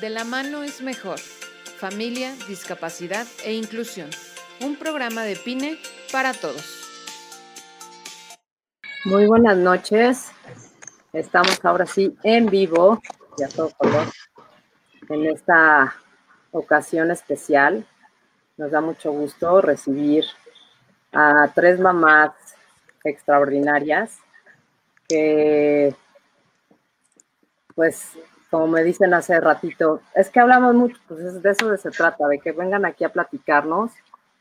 De la mano es mejor. Familia, discapacidad e inclusión. Un programa de PINE para todos. Muy buenas noches. Estamos ahora sí en vivo, ya todo color, en esta ocasión especial. Nos da mucho gusto recibir a tres mamás extraordinarias que, pues, como me dicen hace ratito, es que hablamos mucho, pues de eso se trata, de que vengan aquí a platicarnos,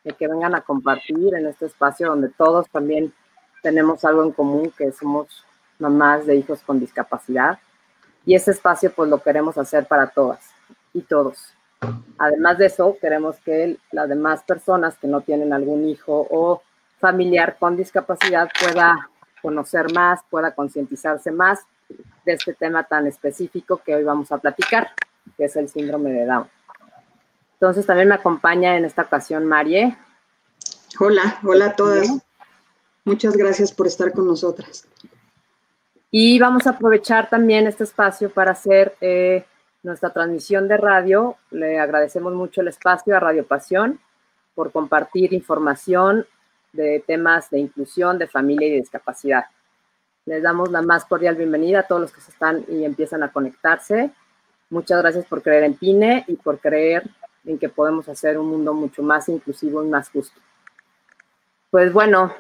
de que vengan a compartir en este espacio donde todos también tenemos algo en común, que somos mamás de hijos con discapacidad. Y ese espacio pues lo queremos hacer para todas y todos. Además de eso, queremos que las demás personas que no tienen algún hijo o familiar con discapacidad pueda conocer más, pueda concientizarse más de este tema tan específico que hoy vamos a platicar, que es el síndrome de Down. Entonces también me acompaña en esta ocasión Marie. Hola, hola a todas. Muchas gracias por estar con nosotras. Y vamos a aprovechar también este espacio para hacer eh, nuestra transmisión de radio. Le agradecemos mucho el espacio a Radio Pasión por compartir información de temas de inclusión, de familia y de discapacidad. Les damos la más cordial bienvenida a todos los que se están y empiezan a conectarse. Muchas gracias por creer en PINE y por creer en que podemos hacer un mundo mucho más inclusivo y más justo. Pues bueno,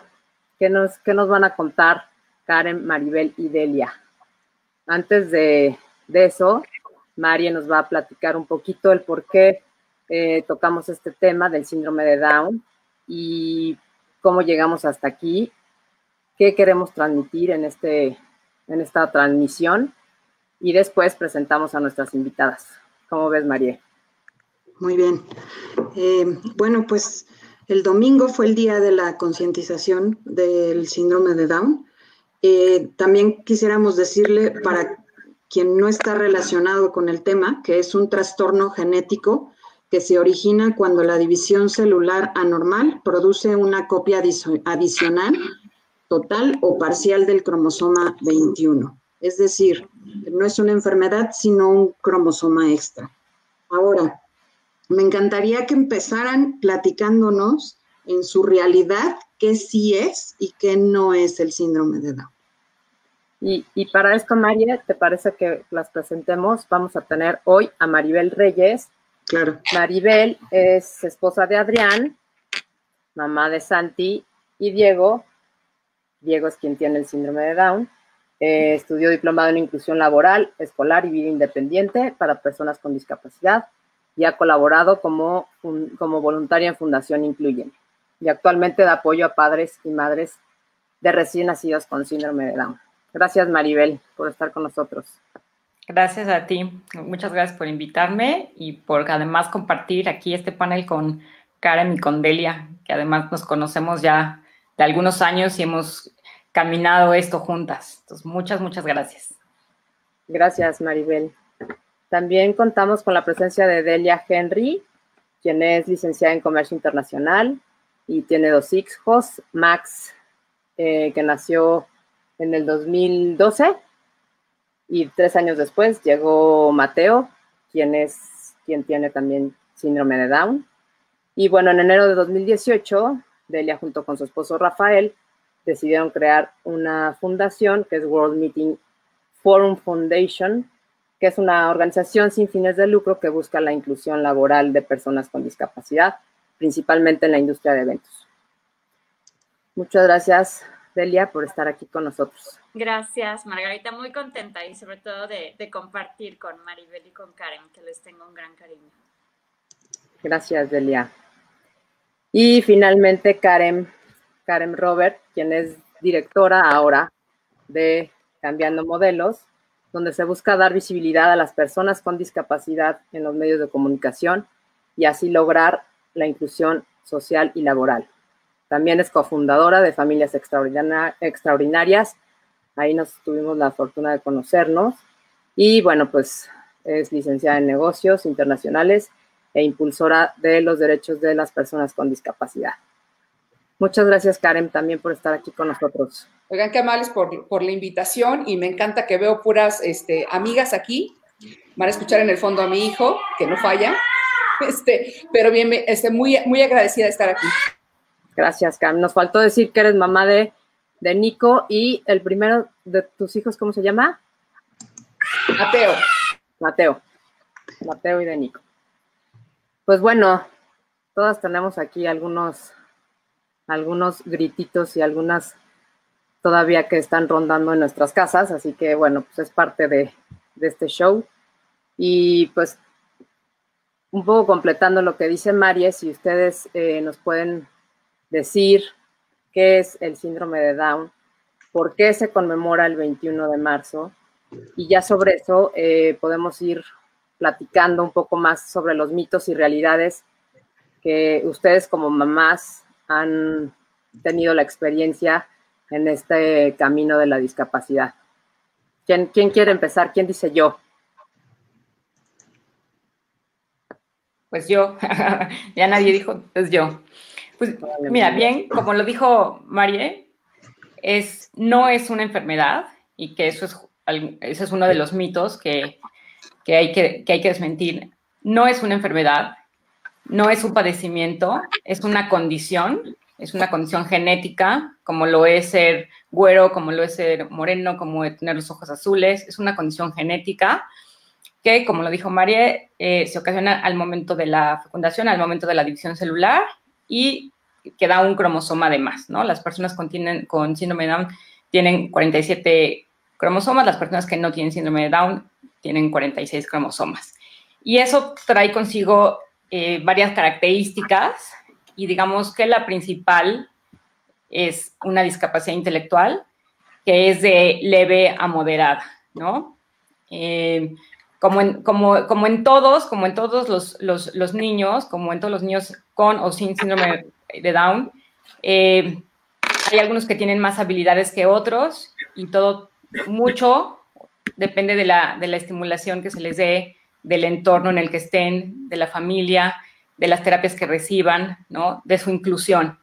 ¿qué nos, qué nos van a contar Karen, Maribel y Delia? Antes de, eso, María nos va a platicar un poquito el por qué eh, tocamos este tema del síndrome de Down y cómo llegamos hasta aquí, qué queremos transmitir en, este, en esta transmisión y después presentamos a nuestras invitadas. ¿Cómo ves, María? Muy bien. Eh, bueno, pues el domingo fue el día de la concientización del síndrome de Down. Eh, también quisiéramos decirle para quien no está relacionado con el tema, que es un trastorno genético que se origina cuando la división celular anormal produce una copia adicional, total o parcial del cromosoma 21. Es decir, no es una enfermedad, sino un cromosoma extra. Ahora, me encantaría que empezaran platicándonos en su realidad qué sí es y qué no es el síndrome de Down. Y, y, para esto, María, ¿te parece que las presentemos? Vamos a tener hoy a Maribel Reyes, Claro. Maribel es esposa de Adrián, mamá de Santi y Diego. Diego es quien tiene el síndrome de Down. Eh, estudió diplomado en inclusión laboral, escolar y vida independiente para personas con discapacidad y ha colaborado como, voluntaria en Fundación Incluyen. Y actualmente da apoyo a padres y madres de recién nacidos con síndrome de Down. Gracias, Maribel, por estar con nosotros. Gracias a ti. Muchas gracias por invitarme y por además compartir aquí este panel con Karen y con Delia, que además nos conocemos ya de algunos años y hemos caminado esto juntas. Entonces, muchas, muchas gracias. Gracias, Maribel. También contamos con la presencia de Delia Henry, quien es licenciada en Comercio Internacional y tiene dos hijos, Max, eh, que nació en el 2012 y tres años después llegó Mateo, quien es quien tiene también síndrome de Down. Y bueno, en enero de 2018, Delia junto con su esposo Rafael decidieron crear una fundación que es World Meeting Forum Foundation, que es una organización sin fines de lucro que busca la inclusión laboral de personas con discapacidad, principalmente en la industria de eventos. Muchas gracias, Delia, por estar aquí con nosotros. Gracias, Margarita. Muy contenta y sobre todo de, compartir con Maribel y con Karen, que les tengo un gran cariño. Gracias, Delia. Y finalmente, Karen, Karen Robert, quien es directora ahora de Cambiando Modelos, donde se busca dar visibilidad a las personas con discapacidad en los medios de comunicación y así lograr la inclusión social y laboral. También es cofundadora de Familias Extraordinarias Ahí nos tuvimos la fortuna de conocernos. Y bueno, pues es licenciada en negocios internacionales e impulsora de los derechos de las personas con discapacidad. Muchas gracias, Karen, también por estar aquí con nosotros. Oigan, qué amables por, por la invitación y me encanta que veo puras este, amigas aquí. Van a escuchar en el fondo a mi hijo, que no falla. Este, pero bien, este, muy, muy agradecida de estar aquí. Gracias, Cam. Nos faltó decir que eres mamá de, de Nico y el primero de tus hijos, ¿cómo se llama? Mateo. Mateo. Mateo y de Nico. Pues bueno, todas tenemos aquí algunos, algunos grititos y algunas todavía que están rondando en nuestras casas, así que bueno, pues es parte de, este show. Y pues un poco completando lo que dice María, si ustedes eh, nos pueden decir qué es el síndrome de Down, por qué se conmemora el 21 de marzo, y ya sobre eso eh, podemos ir platicando un poco más sobre los mitos y realidades que ustedes como mamás han tenido la experiencia en este camino de la discapacidad. ¿Quién, quién quiere empezar? ¿Quién dice yo? Pues yo, ya nadie dijo, pues yo. Pues mira, bien, como lo dijo Marie, es, no es una enfermedad y que eso es, ese es uno de los mitos que, que, hay que, que hay que desmentir. No es una enfermedad, no es un padecimiento, es una condición, es una condición genética, como lo es ser güero, como lo es ser moreno, como tener los ojos azules, es una condición genética que, como lo dijo María, eh, se ocasiona al momento de la fecundación, al momento de la división celular y que da un cromosoma de más, ¿no? Las personas con, con síndrome de Down tienen 47 cromosomas, las personas que no tienen síndrome de Down tienen 46 cromosomas. Y eso trae consigo eh, varias características y digamos que la principal es una discapacidad intelectual que es de leve a moderada, ¿no? Eh, como, en, como, como en todos, como en todos los, los, los, niños, como en todos los niños con o sin síndrome de Down, eh, hay algunos que tienen más habilidades que otros y todo mucho depende de la, de la estimulación que se les dé del entorno en el que estén, de la familia, de las terapias que reciban, ¿no? De su inclusión.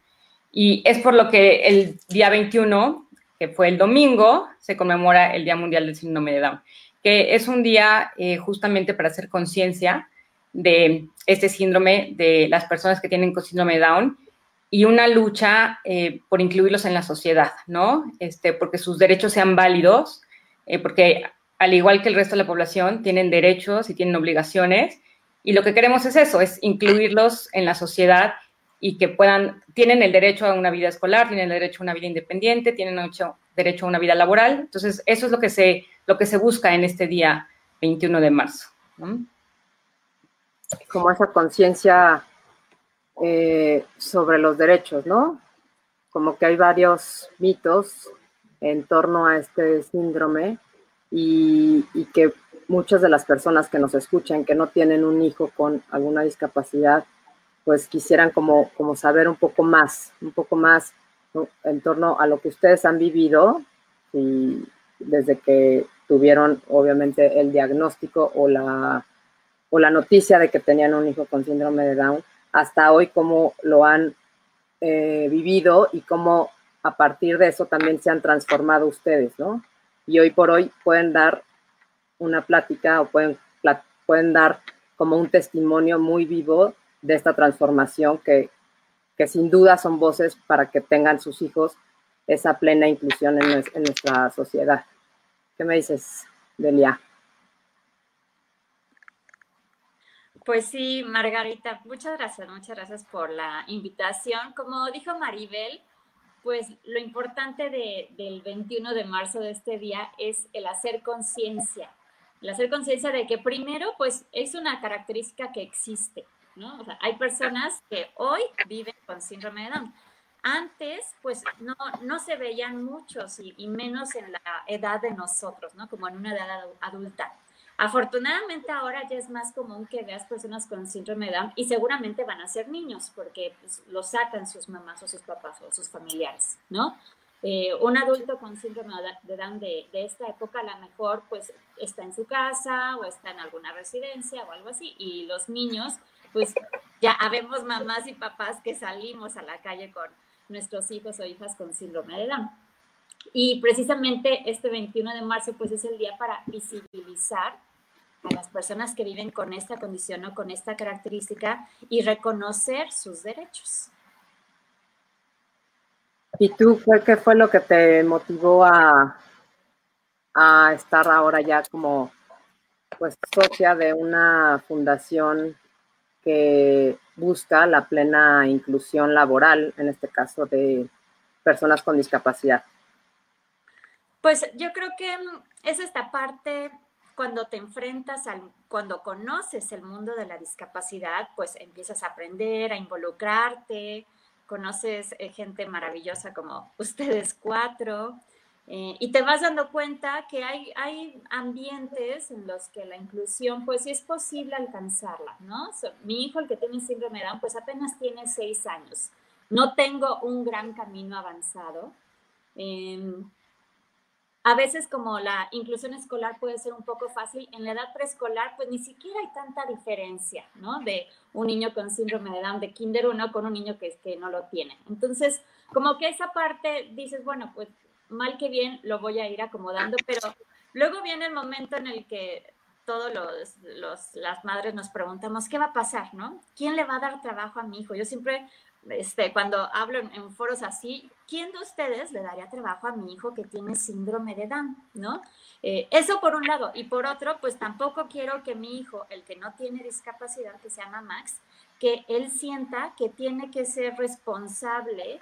Y es por lo que el día 21, que fue el domingo, se conmemora el Día Mundial del Síndrome de Down, que es un día eh, justamente para hacer conciencia de este síndrome de las personas que tienen síndrome de Down y una lucha eh, por incluirlos en la sociedad, ¿no? Este, porque sus derechos sean válidos, eh, porque al igual que el resto de la población, tienen derechos y tienen obligaciones. Y lo que queremos es eso, es incluirlos en la sociedad y que puedan, tienen el derecho a una vida escolar, tienen el derecho a una vida independiente, tienen derecho a una vida laboral. Entonces, eso es lo que se, lo que se busca en este día 21 de marzo. Como esa conciencia eh, sobre los derechos, ¿no? Como que hay varios mitos en torno a este síndrome y, que muchas de las personas que nos escuchan, que no tienen un hijo con alguna discapacidad, pues quisieran como, como saber un poco más, un poco más en torno a lo que ustedes han vivido y desde que tuvieron obviamente el diagnóstico o la, o la noticia de que tenían un hijo con síndrome de Down, hasta hoy cómo lo han eh, vivido y cómo a partir de eso también se han transformado ustedes, ¿no? Y hoy por hoy pueden dar una plática o pueden, pueden dar como un testimonio muy vivo de esta transformación que, que sin duda son voces para que tengan sus hijos esa plena inclusión en, en nuestra sociedad. ¿Qué me dices, Delia? Pues sí, Margarita, muchas gracias, muchas gracias por la invitación. Como dijo Maribel, pues lo importante del 21 de marzo de este día es el hacer conciencia, el hacer conciencia de que primero, pues es una característica que existe, ¿no? Hay personas que hoy viven con síndrome de Down. Antes, pues no, no se veían muchos y, y menos en la edad de nosotros, ¿no? Como en una edad adulta. Afortunadamente ahora ya es más común que veas personas con síndrome de Down y seguramente van a ser niños porque pues, lo sacan sus mamás o sus papás o sus familiares, ¿no? Eh, un adulto con síndrome de Down de, de, esta época a lo mejor pues está en su casa o está en alguna residencia o algo así y los niños pues ya habemos mamás y papás que salimos a la calle con nuestros hijos o hijas con síndrome de Down. Y precisamente este 21 de marzo pues es el día para visibilizar a las personas que viven con esta condición o con esta característica y reconocer sus derechos. ¿Y tú qué fue lo que te motivó a, a estar ahora ya como pues socia de una fundación que busca la plena inclusión laboral, en este caso de personas con discapacidad? Pues yo creo que es esta parte cuando te enfrentas al, cuando conoces el mundo de la discapacidad, pues empiezas a aprender, a involucrarte, conoces eh, gente maravillosa como ustedes cuatro, eh, y te vas dando cuenta que hay, hay ambientes en los que la inclusión, pues sí es posible alcanzarla, ¿no? mi hijo, el que tiene síndrome de Down, pues apenas tiene seis años. No tengo un gran camino avanzado. Em, a veces como la inclusión escolar puede ser un poco fácil, en la edad preescolar pues ni siquiera hay tanta diferencia, ¿no? De un niño con síndrome de Down de Kinder 1 con un niño que, que no lo tiene. Entonces, como que esa parte dices, bueno, pues mal que bien lo voy a ir acomodando, pero luego viene el momento en el que todos los, las madres nos preguntamos, ¿qué va a pasar, no? ¿Quién le va a dar trabajo a mi hijo? Yo siempre, este, cuando hablo en, foros así, ¿quién de ustedes le daría trabajo a mi hijo que tiene síndrome de Down, no? Eh, eso por un lado. Y por otro, pues tampoco quiero que mi hijo, el que no tiene discapacidad, que se llama Max, que él sienta que tiene que ser responsable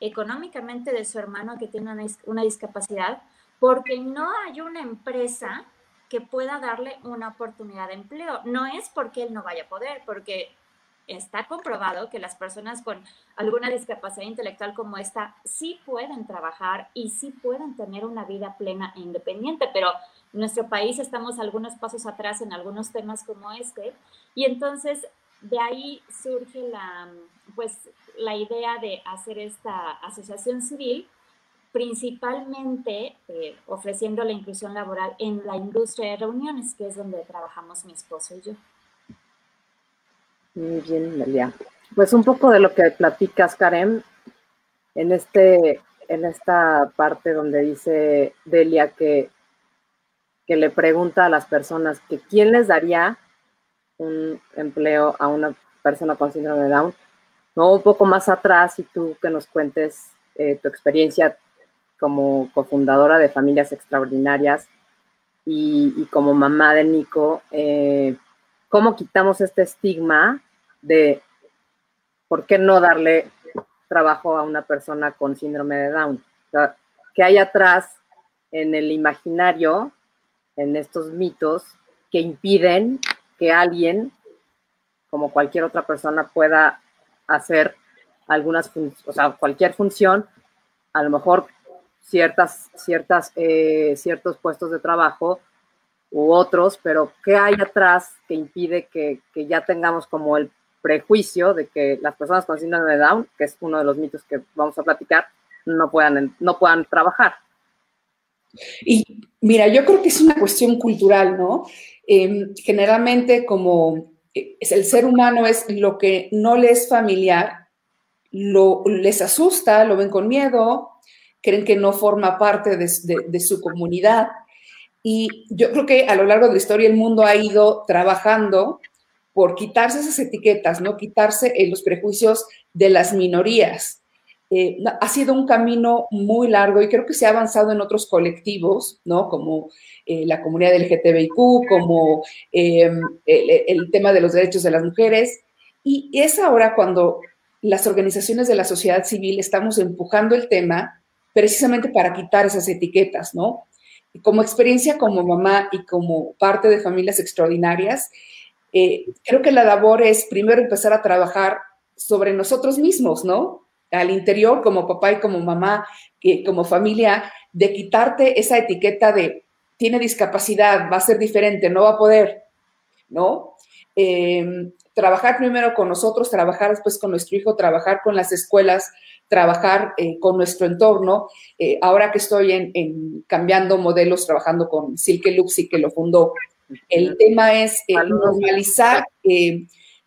económicamente de su hermano que tiene una, discapacidad porque no hay una empresa que pueda darle una oportunidad de empleo. No es porque él no vaya a poder, porque está comprobado que las personas con alguna discapacidad intelectual como esta sí pueden trabajar y sí pueden tener una vida plena e independiente, pero en nuestro país estamos algunos pasos atrás en algunos temas como este y entonces de ahí surge la, pues, la idea de hacer esta asociación civil, principalmente eh, ofreciendo la inclusión laboral en la industria de reuniones, que es donde trabajamos mi esposo y yo. Muy bien, Delia. Pues un poco de lo que platicas, Karen, en, este, en esta parte donde dice Delia que, que le pregunta a las personas que quién les daría un empleo a una persona con síndrome de Down, ¿no? Un poco más atrás y tú que nos cuentes eh, tu experiencia como cofundadora de Familias Extraordinarias y, como mamá de Nico, eh, ¿cómo quitamos este estigma de por qué no darle trabajo a una persona con síndrome de Down? O ¿Qué hay atrás en el imaginario, en estos mitos que impiden que alguien, como cualquier otra persona, pueda hacer algunas, o sea, cualquier función, a lo mejor ciertas, ciertas, eh, ciertos puestos de trabajo u otros, pero ¿qué hay atrás que impide que, que, ya tengamos como el prejuicio de que las personas con síndrome de Down, que es uno de los mitos que vamos a platicar, no puedan, no puedan trabajar? Y mira, yo creo que es una cuestión cultural, ¿no? Em, generalmente como eh, el ser humano es lo que no le es familiar, lo, les asusta, lo ven con miedo, creen que no forma parte de, su comunidad. Y yo creo que a lo largo de la historia el mundo ha ido trabajando por quitarse esas etiquetas, ¿no? Quitarse eh, los prejuicios de las minorías. Eh, ha sido un camino muy largo y creo que se ha avanzado en otros colectivos, ¿no? Como eh, la comunidad LGTBIQ, como eh, el, tema de los derechos de las mujeres. Y es ahora cuando las organizaciones de la sociedad civil estamos empujando el tema precisamente para quitar esas etiquetas, ¿no? Como experiencia como mamá y como parte de familias extraordinarias, creo que la labor es primero empezar a trabajar sobre nosotros mismos, ¿no? al interior como papá y como mamá, como familia, de quitarte esa etiqueta de tiene discapacidad, va a ser diferente, no va a poder, ¿no? Em, trabajar primero con nosotros, trabajar después con nuestro hijo, trabajar con las escuelas, trabajar eh, con nuestro entorno. Eh, ahora que estoy en, cambiando modelos, trabajando con Silke Luxi, que lo fundó, el tema es eh, normalizar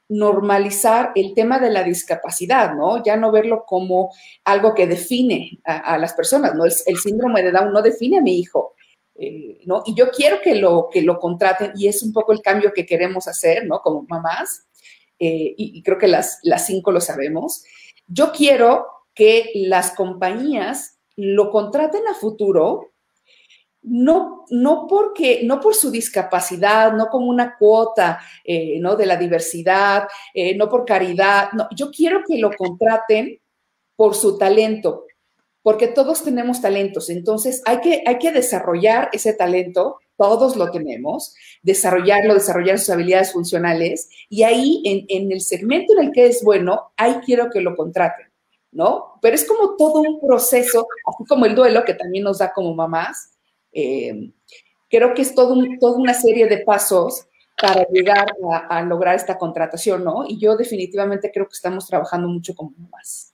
normalizar el tema de la discapacidad, ¿no? Ya no verlo como algo que define a, las personas, ¿no? El, síndrome de Down no define a mi hijo. ¿no? Y yo quiero que lo, que lo contraten y es un poco el cambio que queremos hacer, ¿no? Como mamás, eh, y, creo que las, las cinco lo sabemos. Yo quiero que las compañías lo contraten a futuro no, no, porque, no por su discapacidad, no como una cuota eh, ¿no? de la diversidad, no por caridad, no, yo quiero que lo contraten por su talento, porque todos tenemos talentos, entonces hay que, hay que desarrollar ese talento, todos lo tenemos, desarrollarlo, desarrollar sus habilidades funcionales, y ahí en, el segmento en el que es bueno, ahí quiero que lo contraten, ¿no? Pero es como todo un proceso, así como el duelo que también nos da como mamás, eh, creo que es todo toda una serie de pasos para llegar a, a, lograr esta contratación, ¿no? Y yo definitivamente creo que estamos trabajando mucho como mamás.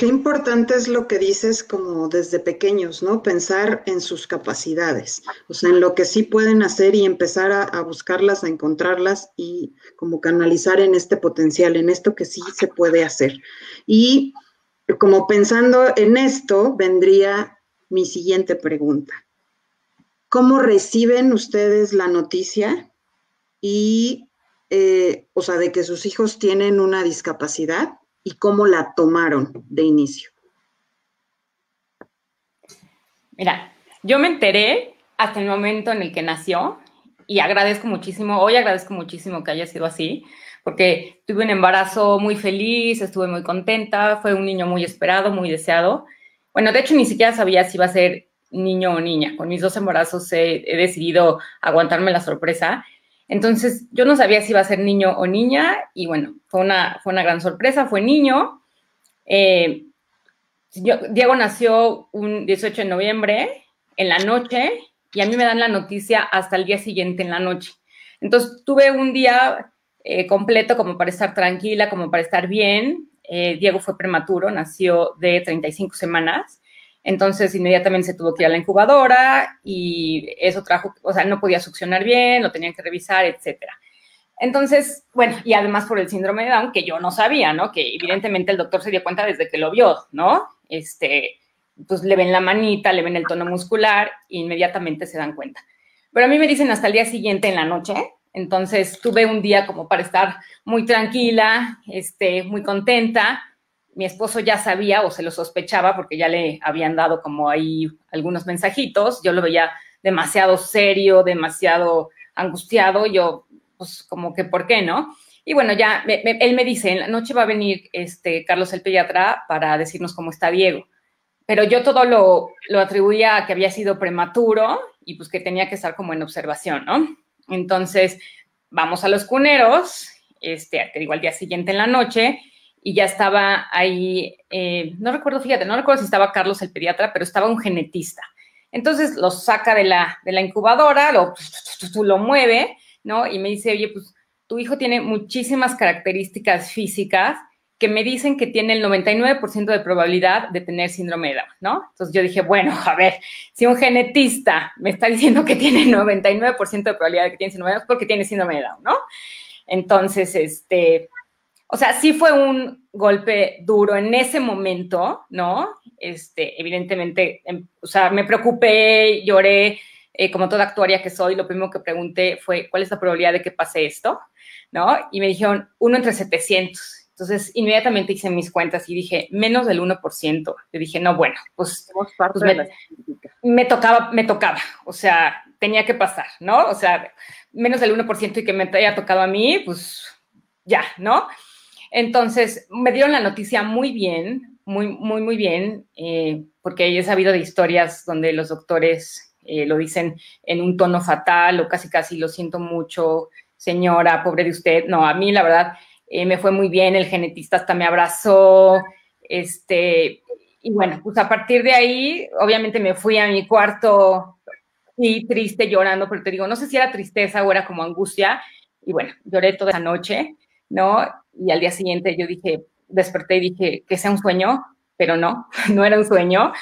Qué importante es lo que dices como desde pequeños, ¿no? Pensar en sus capacidades, o sea, en lo que sí pueden hacer y empezar a, buscarlas, a encontrarlas y como canalizar en este potencial, en esto que sí se puede hacer. Y como pensando en esto, vendría mi siguiente pregunta. ¿Cómo reciben ustedes la noticia y, eh, o sea, de que sus hijos tienen una discapacidad? Y cómo la tomaron de inicio? Mira, yo me enteré hasta el momento en el que nació y agradezco muchísimo, hoy agradezco muchísimo que haya sido así, porque tuve un embarazo muy feliz, estuve muy contenta, fue un niño muy esperado, muy deseado. Bueno, de hecho ni siquiera sabía si iba a ser niño o niña. Con mis dos embarazos he, he decidido aguantarme la sorpresa entonces, yo no sabía si iba a ser niño o niña y bueno, fue una, fue una gran sorpresa, fue niño. Eh, Diego nació un 18 de noviembre en la noche y a mí me dan la noticia hasta el día siguiente en la noche. Entonces, tuve un día eh, completo como para estar tranquila, como para estar bien. Eh, Diego fue prematuro, nació de 35 semanas entonces, inmediatamente se tuvo que ir a la incubadora y eso trajo, o sea, no podía succionar bien, lo tenían que revisar, etcétera. Entonces, bueno, y además por el síndrome de Down, que yo no sabía, ¿no? Que evidentemente el doctor se dio cuenta desde que lo vio, ¿no? Este, pues le ven la manita, le ven el tono muscular e inmediatamente se dan cuenta. Pero a mí me dicen hasta el día siguiente en la noche, entonces tuve un día como para estar muy tranquila, este, muy contenta, mi esposo ya sabía o se lo sospechaba porque ya le habían dado como ahí algunos mensajitos, yo lo veía demasiado serio, demasiado angustiado, yo pues como que, ¿por qué no? Y bueno, ya él me dice, en la noche va a venir este Carlos el pediatra para decirnos cómo está Diego. Pero yo todo lo, lo atribuía a que había sido prematuro y pues que tenía que estar como en observación, ¿no? Entonces, vamos a los cuneros, este, te digo, al día siguiente en la noche, y ya estaba ahí, eh, no recuerdo, fíjate, no recuerdo si estaba Carlos el pediatra, pero estaba un genetista. Entonces lo saca de la, de la incubadora, lo, lo mueve, ¿no? Y me dice, oye, pues tu hijo tiene muchísimas características físicas que me dicen que tiene el 99% de probabilidad de tener síndrome de Down, ¿no? Entonces yo dije, bueno, a ver, si un genetista me está diciendo que tiene 99% de probabilidad de que tiene síndrome de Down, porque tiene síndrome de Down, ¿no? Entonces, este, o sea, sí fue un golpe duro en ese momento, ¿no? Este, evidentemente, em, o sea, me preocupé, lloré, eh, como toda actuaria que soy, lo primero que pregunté fue, ¿cuál es la probabilidad de que pase esto? ¿No? Y me dijeron, uno entre 700. Entonces, inmediatamente hice mis cuentas y dije, menos del 1%. Le dije, no, bueno, pues, pues me, me, tocaba, me tocaba. O sea, tenía que pasar, ¿no? O sea, menos del 1% y que me haya tocado a mí, pues ya, ¿no? Entonces, me dieron la noticia muy bien, muy, muy, muy bien, eh, porque he sabido de historias donde los doctores eh, lo dicen en un tono fatal o casi, casi lo siento mucho, señora, pobre de usted. No, a mí la verdad eh, me fue muy bien, el genetista hasta me abrazó, este, y bueno, pues a partir de ahí, obviamente me fui a mi cuarto y triste, llorando, pero te digo, no sé si era tristeza o era como angustia, y bueno, lloré toda esa noche, ¿no? Y al día siguiente yo dije, desperté y dije, que sea un sueño, pero no, no era un sueño.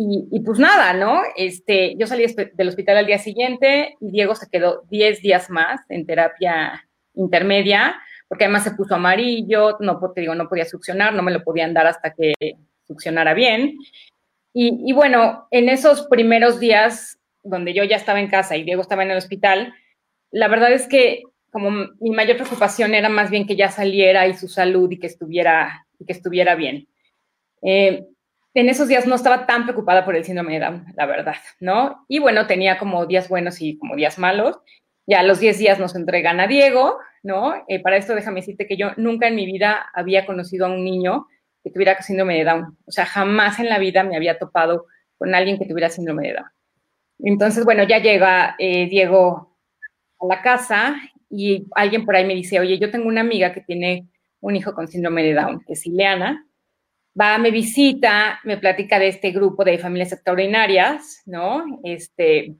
Y, pues nada, ¿no? Este, yo salí del hospital al día siguiente y Diego se quedó 10 días más en terapia intermedia, porque además se puso amarillo, no, te digo, no podía succionar, no me lo podían dar hasta que succionara bien. Y, y bueno, en esos primeros días donde yo ya estaba en casa y Diego estaba en el hospital, la verdad es que como mi mayor preocupación era más bien que ya saliera y su salud y que estuviera, y que estuviera bien. Eh, en esos días no estaba tan preocupada por el síndrome de Down, la verdad, ¿no? Y bueno, tenía como días buenos y como días malos. Ya a los 10 días nos entregan a Diego, ¿no? Eh, para esto déjame decirte que yo nunca en mi vida había conocido a un niño que tuviera síndrome de Down. O sea, jamás en la vida me había topado con alguien que tuviera síndrome de Down. Entonces, bueno, ya llega eh, Diego a la casa y alguien por ahí me dice, oye, yo tengo una amiga que tiene un hijo con síndrome de Down, que es Ileana, va, me visita, me platica de este grupo de familias extraordinarias, ¿no? Este,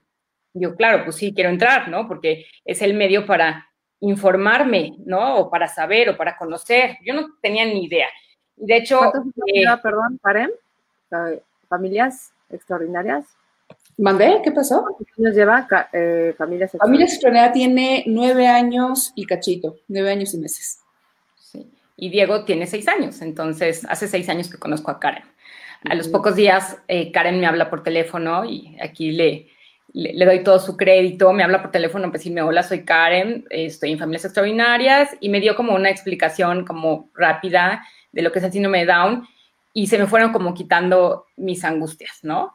yo, claro, pues sí, quiero entrar, ¿no? Porque es el medio para informarme, ¿no? O para saber o para conocer. Yo no tenía ni idea. De hecho... Eh, perdón, Karen? ¿Familias extraordinarias? ¿Mandé? ¿Qué pasó? ¿Cuántos años lleva eh, Familias Extraordinarias? Familias Extraordinarias tiene nueve años y cachito, nueve años y meses. Sí. Y Diego tiene seis años, entonces hace seis años que conozco a Karen. A los pocos días, eh, Karen me habla por teléfono y aquí le, le, doy todo su crédito, me habla por teléfono para decirme, hola, soy Karen, estoy en Familias Extraordinarias, y me dio como una explicación como rápida de lo que es el síndrome de Down, y se me fueron como quitando mis angustias, ¿no?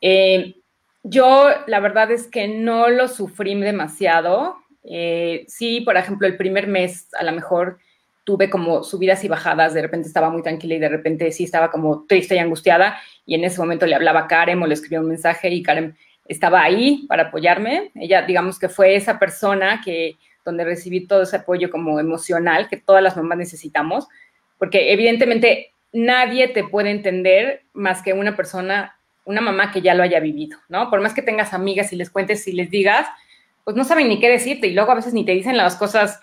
Eh, yo, la verdad es que no lo sufrí demasiado. Eh, sí, por ejemplo, el primer mes a lo mejor tuve como subidas y bajadas, de repente estaba muy tranquila y de repente sí estaba como triste y angustiada y en ese momento le hablaba a Karen o le escribía un mensaje y Karen estaba ahí para apoyarme. Ella, digamos que fue esa persona que donde recibí todo ese apoyo como emocional que todas las mamás necesitamos, porque evidentemente nadie te puede entender más que una persona, una mamá que ya lo haya vivido, ¿no? Por más que tengas amigas y les cuentes y les digas, pues no saben ni qué decirte y luego a veces ni te dicen las cosas,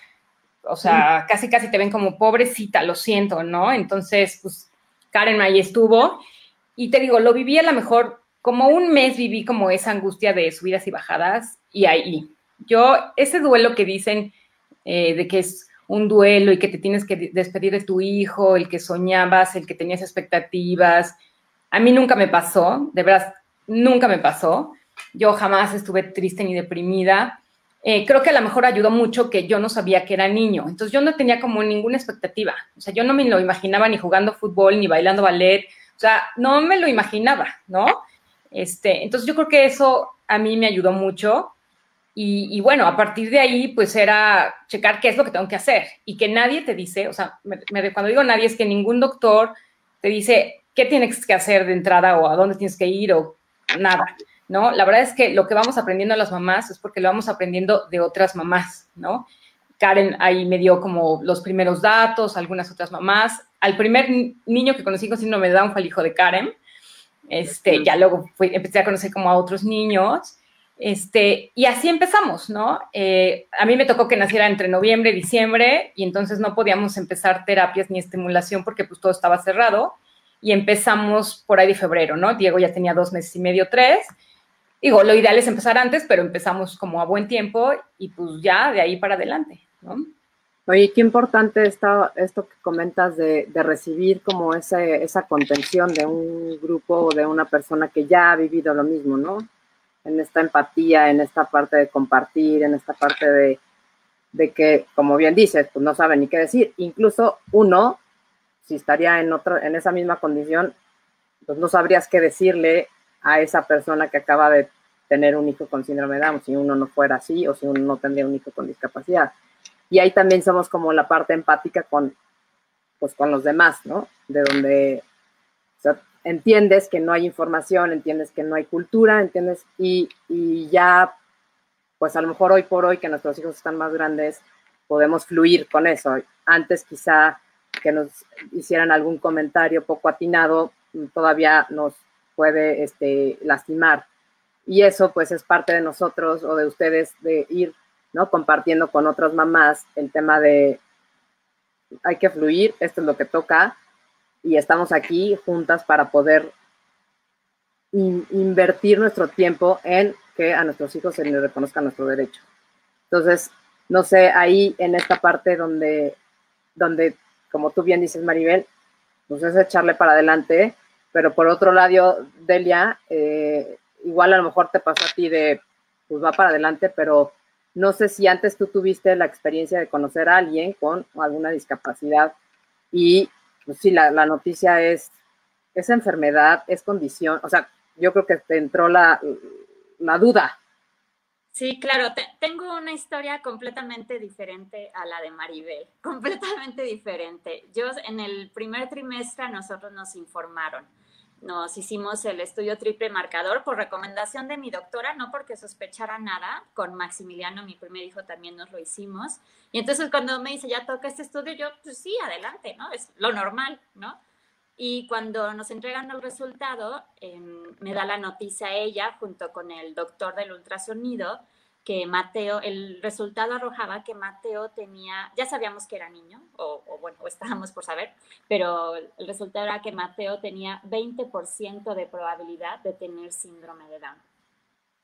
o sea, casi casi te ven como pobrecita, lo siento, ¿no? Entonces, pues Karen ahí estuvo y te digo, lo viví a lo mejor como un mes viví como esa angustia de subidas y bajadas y ahí. Yo, ese duelo que dicen eh, de que es un duelo y que te tienes que despedir de tu hijo, el que soñabas, el que tenías expectativas, a mí nunca me pasó, de verdad, nunca me pasó. Yo jamás estuve triste ni deprimida. Eh, creo que a lo mejor ayudó mucho que yo no sabía que era niño, entonces yo no tenía como ninguna expectativa, o sea, yo no me lo imaginaba ni jugando fútbol, ni bailando ballet, o sea, no me lo imaginaba, ¿no? Este, entonces yo creo que eso a mí me ayudó mucho. Y, bueno, a partir de ahí, pues era checar qué es lo que tengo que hacer y que nadie te dice, o sea, cuando digo nadie es que ningún doctor te dice qué tienes que hacer de entrada o a dónde tienes que ir o nada, ¿no? La verdad es que lo que vamos aprendiendo a las mamás es porque lo vamos aprendiendo de otras mamás, ¿no? Karen ahí me dio como los primeros datos, algunas otras mamás. Al primer niño que conocí con síndrome de Down fue el hijo de Karen. Este, ya luego empecé a conocer como a otros niños. Este, y así empezamos, ¿no? Eh, a mí me tocó que naciera entre noviembre y diciembre y entonces no podíamos empezar terapias ni estimulación porque pues todo estaba cerrado y empezamos por ahí de febrero, ¿no? Diego ya tenía dos meses y medio, tres. Digo, lo ideal es empezar antes, pero empezamos como a buen tiempo y pues ya de ahí para adelante, ¿no? Oye, qué importante está esto que comentas de, recibir como ese, esa contención de un grupo o de una persona que ya ha vivido lo mismo, ¿no? En esta empatía, en esta parte de compartir, en esta parte de, de que, como bien dices, pues no sabe ni qué decir. Incluso uno, si estaría en, otra, en esa misma condición, pues no sabrías qué decirle a esa persona que acaba de tener un hijo con síndrome de Down, si uno no fuera así o si uno no tendría un hijo con discapacidad. Y ahí también somos como la parte empática con, pues, con los demás, ¿no? De donde entiendes que no hay información, entiendes que no hay cultura, entiendes, y, y ya, pues a lo mejor hoy por hoy que nuestros hijos están más grandes, podemos fluir con eso. Antes quizá que nos hicieran algún comentario poco atinado, todavía nos puede este, lastimar. Y eso pues es parte de nosotros o de ustedes de ir ¿no? Compartiendo con otras mamás el tema de hay que fluir, esto es lo que toca y estamos aquí juntas para poder invertir nuestro tiempo en que a nuestros hijos se les reconozca nuestro derecho. Entonces, no sé, ahí en esta parte donde, donde como tú bien dices, Maribel, pues es echarle para adelante, pero por otro lado, Delia, eh, igual a lo mejor te pasó a ti de, pues va para adelante, pero no sé si antes tú tuviste la experiencia de conocer a alguien con alguna discapacidad y pues sí, la, la noticia es, es enfermedad, es condición, o sea, yo creo que te entró la, la duda. Sí, claro, tengo una historia completamente diferente a la de Maribel, completamente diferente. Yo en el primer trimestre nosotros nos informaron nos hicimos el estudio triple marcador por recomendación de mi doctora, no porque sospechara nada. Con Maximiliano, mi primer hijo, también nos lo hicimos. Y entonces cuando me dice, ya toca este estudio, yo, pues sí, adelante, ¿no? Es lo normal, ¿no? Y cuando nos entregan el resultado, em, me da la noticia ella, junto con el doctor del ultrasonido, que Mateo, el resultado arrojaba que Mateo tenía, ya sabíamos que era niño, o, bueno, estábamos por saber, pero el resultado era que Mateo tenía 20% de probabilidad de tener síndrome de Down.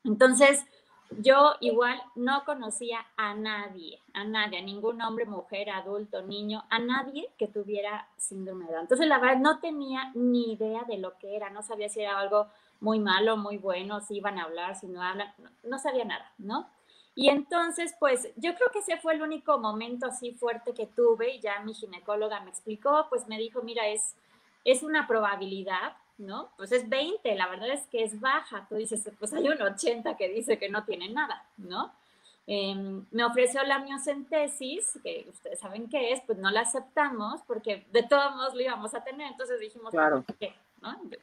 Entonces, yo igual no conocía a nadie, a nadie, a ningún hombre, mujer, adulto, niño, a nadie que tuviera síndrome de Down. Entonces, la verdad, no tenía ni idea de lo que era, no sabía si era algo muy malo, muy bueno, si iban a hablar, si no hablan, no, sabía nada, ¿no? Y entonces, pues yo creo que ese fue el único momento así fuerte que tuve y ya mi ginecóloga me explicó, pues me dijo, mira, es, es una probabilidad, ¿no? Pues es 20, la verdad es que es baja. Tú dices, pues hay un 80 que dice que no tiene nada, ¿no? Em, me ofreció la miocentesis, que ustedes saben qué es, pues no la aceptamos porque de todos modos lo íbamos a tener, entonces dijimos, claro. ¿qué?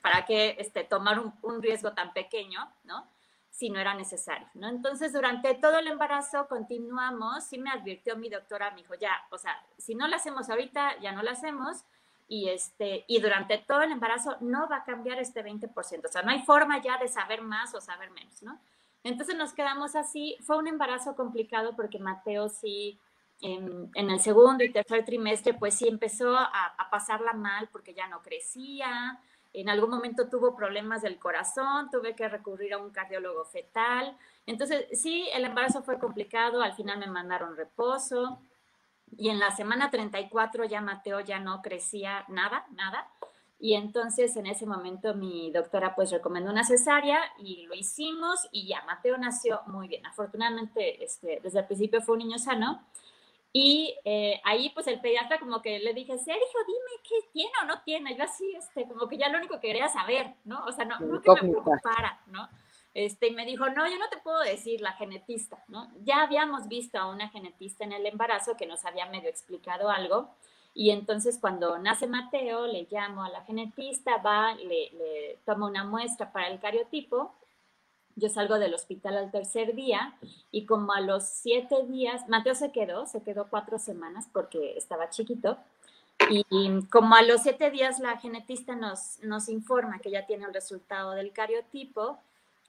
¿Para qué este, tomar un, riesgo tan pequeño, ¿no? Si no era necesario, ¿no? Entonces, durante todo el embarazo continuamos, sí me advirtió mi doctora, me dijo, ya, o sea, si no lo hacemos ahorita, ya no lo hacemos, y, este, y durante todo el embarazo no va a cambiar este 20%, o sea, no hay forma ya de saber más o saber menos, ¿no? Entonces nos quedamos así, fue un embarazo complicado porque Mateo sí, en, el segundo y tercer trimestre, pues sí empezó a, a pasarla mal porque ya no crecía, en algún momento tuvo problemas del corazón, tuve que recurrir a un cardiólogo fetal. Entonces, sí, el embarazo fue complicado, al final me mandaron reposo y en la semana 34 ya Mateo ya no crecía nada, nada. Y entonces en ese momento mi doctora pues recomendó una cesárea y lo hicimos y ya Mateo nació muy bien. Afortunadamente este, desde el principio fue un niño sano y eh, ahí pues el pediatra como que le dije, Sergio, dime qué tiene o no tiene. Yo así, este, como que ya lo único que quería saber, ¿no? O sea, no, no que me preocupara, ¿no? Este, y me dijo, no, yo no te puedo decir la genetista, ¿no? Ya habíamos visto a una genetista en el embarazo que nos había medio explicado algo. Y entonces cuando nace Mateo, le llamo a la genetista, va, le, le toma una muestra para el cariotipo yo salgo del hospital al tercer día y como a los siete días, Mateo se quedó, se quedó cuatro semanas porque estaba chiquito. Y como a los siete días la genetista nos, nos informa que ya tiene el resultado del cariotipo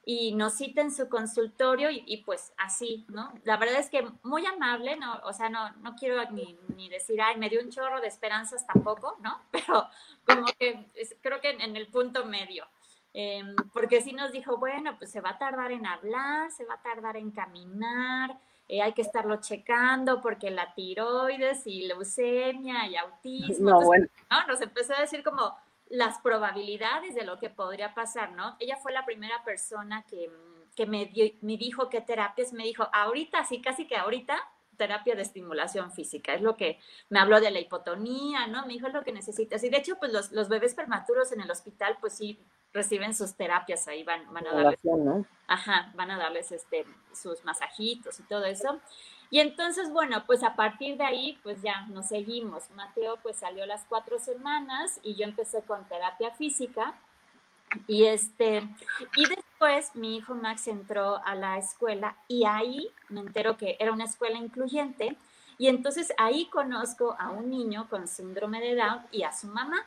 y nos cita en su consultorio y, pues así, ¿no? La verdad es que muy amable, ¿no? O sea, no, no quiero ni, ni decir, ay, me dio un chorro de esperanzas tampoco, ¿no? Pero como que creo que en el punto medio. Em, porque sí nos dijo, bueno, pues se va a tardar en hablar, se va a tardar en caminar, eh, hay que estarlo checando porque la tiroides y leucemia y autismo. No, bueno. ¿no? Nos empezó a decir como las probabilidades de lo que podría pasar, ¿no? Ella fue la primera persona que, que me, me dijo qué terapias, me dijo, ahorita, sí, casi que ahorita, terapia de estimulación física, es lo que me habló de la hipotonía, ¿no? Me dijo es lo que necesitas. Y de hecho, pues los, los bebés prematuros en el hospital, pues sí, reciben sus terapias, ahí van, van a darles, ajá, van a darles este, sus masajitos y todo eso. Y entonces, bueno, pues a partir de ahí, pues ya nos seguimos. Mateo pues salió las cuatro semanas y yo empecé con terapia física. Y este, y después mi hijo Max entró a la escuela y ahí me entero que era una escuela incluyente. Y entonces ahí conozco a un niño con síndrome de Down y a su mamá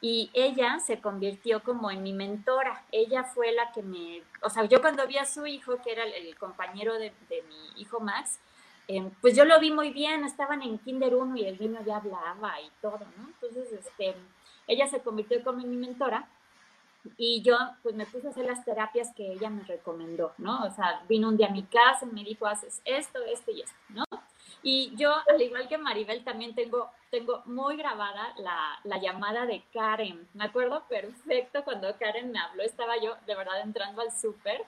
y ella se convirtió como en mi mentora. Ella fue la que me, o sea, yo cuando vi a su hijo, que era el, compañero de, mi hijo Max, em, pues yo lo vi muy bien, estaban en Kinder 1 y el niño ya hablaba y todo, ¿no? Entonces, este, ella se convirtió como en mi mentora y yo pues me puse a hacer las terapias que ella me recomendó, ¿no? O sea, vino un día a mi casa y me dijo, haces esto, esto y esto, ¿no? Y yo, al igual que Maribel, también tengo, tengo muy grabada la, la, llamada de Karen. Me acuerdo perfecto cuando Karen me habló, estaba yo de verdad entrando al súper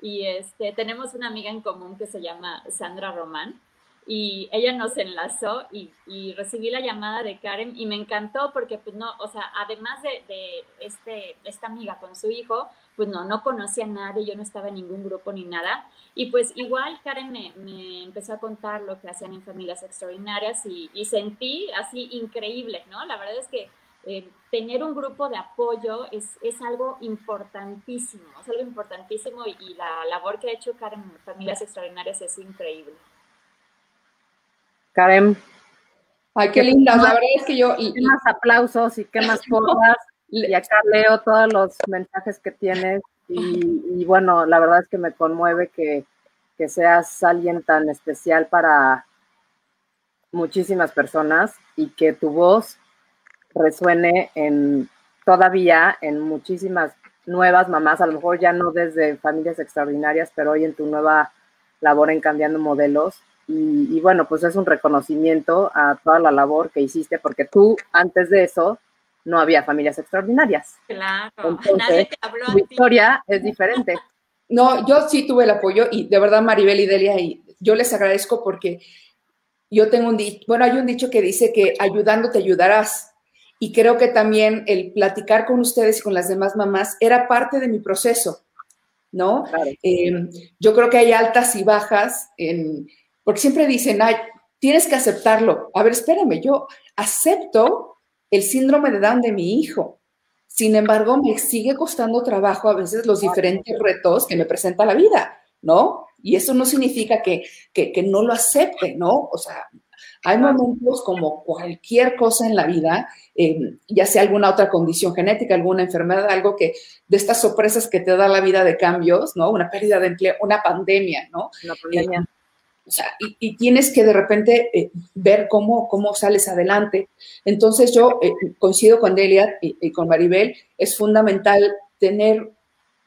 y este, tenemos una amiga en común que se llama Sandra Román y ella nos enlazó y, y, recibí la llamada de Karen y me encantó porque pues no, o sea, además de, de, este, esta amiga con su hijo, pues no, no conocía a nadie, yo no estaba en ningún grupo ni nada. Y pues igual Karen me, me empezó a contar lo que hacían en familias extraordinarias y, y, sentí así increíble, ¿no? La verdad es que eh, tener un grupo de apoyo es, es, algo importantísimo, es algo importantísimo y, y la labor que ha hecho Karen en familias extraordinarias es increíble. Karen. Ay, qué linda. La verdad es que yo. Y, más aplausos y qué más porras. Y acá leo todos los mensajes que tienes. Y, bueno, la verdad es que me conmueve que, que seas alguien tan especial para muchísimas personas y que tu voz resuene en todavía en muchísimas nuevas mamás, a lo mejor ya no desde familias extraordinarias, pero hoy en tu nueva labor en cambiando modelos y, bueno, pues es un reconocimiento a toda la labor que hiciste, porque tú antes de eso no había familias extraordinarias. Claro, Entonces, nadie te habló tu historia es diferente. No, yo sí tuve el apoyo y de verdad Maribel y Delia, y yo les agradezco porque yo tengo un dicho, bueno, hay un dicho que dice que ayudando te ayudarás. Y creo que también el platicar con ustedes y con las demás mamás era parte de mi proceso, ¿no? Claro. Eh, yo creo que hay altas y bajas en, porque siempre dicen, ay, tienes que aceptarlo. A ver, espérame, yo acepto el síndrome de Down de mi hijo. Sin embargo, me sigue costando trabajo a veces los diferentes retos que me presenta la vida, ¿no? Y eso no significa que, que, no lo acepte, ¿no? O sea, hay momentos como cualquier cosa en la vida, eh, ya sea alguna otra condición genética, alguna enfermedad, algo que de estas sorpresas que te da la vida de cambios, ¿no? Una pérdida de empleo, una pandemia, ¿no? Una pandemia. Sea, y, tienes que de repente eh, ver cómo, cómo sales adelante. Entonces yo eh, coincido con Delia y, con Maribel, es fundamental tener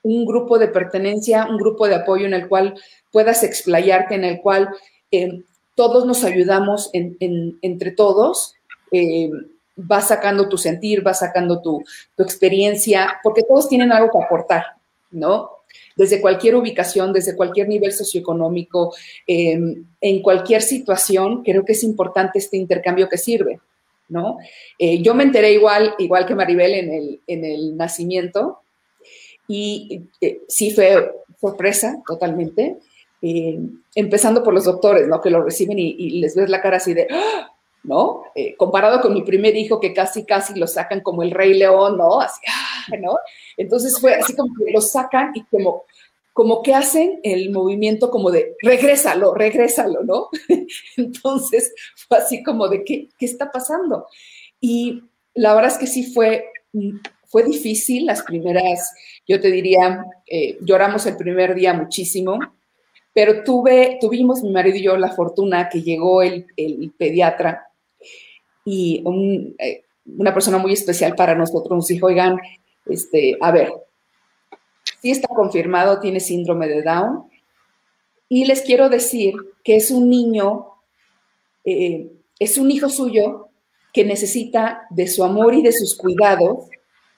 un grupo de pertenencia, un grupo de apoyo en el cual puedas explayarte, en el cual eh, todos nos ayudamos entre todos. vas sacando tu sentir, vas sacando tu, tu experiencia, porque todos tienen algo que aportar, ¿no? Desde cualquier ubicación, desde cualquier nivel socioeconómico, em, en cualquier situación, creo que es importante este intercambio que sirve, ¿no? Eh, yo me enteré igual, igual que Maribel en el, en el nacimiento y eh, sí fue sorpresa totalmente, em, empezando por los doctores, ¿no? Que lo reciben y, les ves la cara así de, ¡Ah! ¿No? Eh, comparado con mi primer hijo que casi, casi lo sacan como el rey león, ¿no? Así, ¡ah! ¿no? Entonces fue así como que lo sacan y como, como que hacen el movimiento como de, regrésalo, regrésalo, ¿no? Entonces fue así como de, ¿qué, qué está pasando? Y la verdad es que sí fue, fue difícil las primeras, yo te diría, eh, lloramos el primer día muchísimo, pero tuve, tuvimos mi marido y yo la fortuna que llegó el, el pediatra y eh, una persona muy especial para nosotros nos dijo, oigan, este, a ver, sí está confirmado, tiene síndrome de Down. Y les quiero decir que es un niño, eh, es un hijo suyo que necesita de su amor y de sus cuidados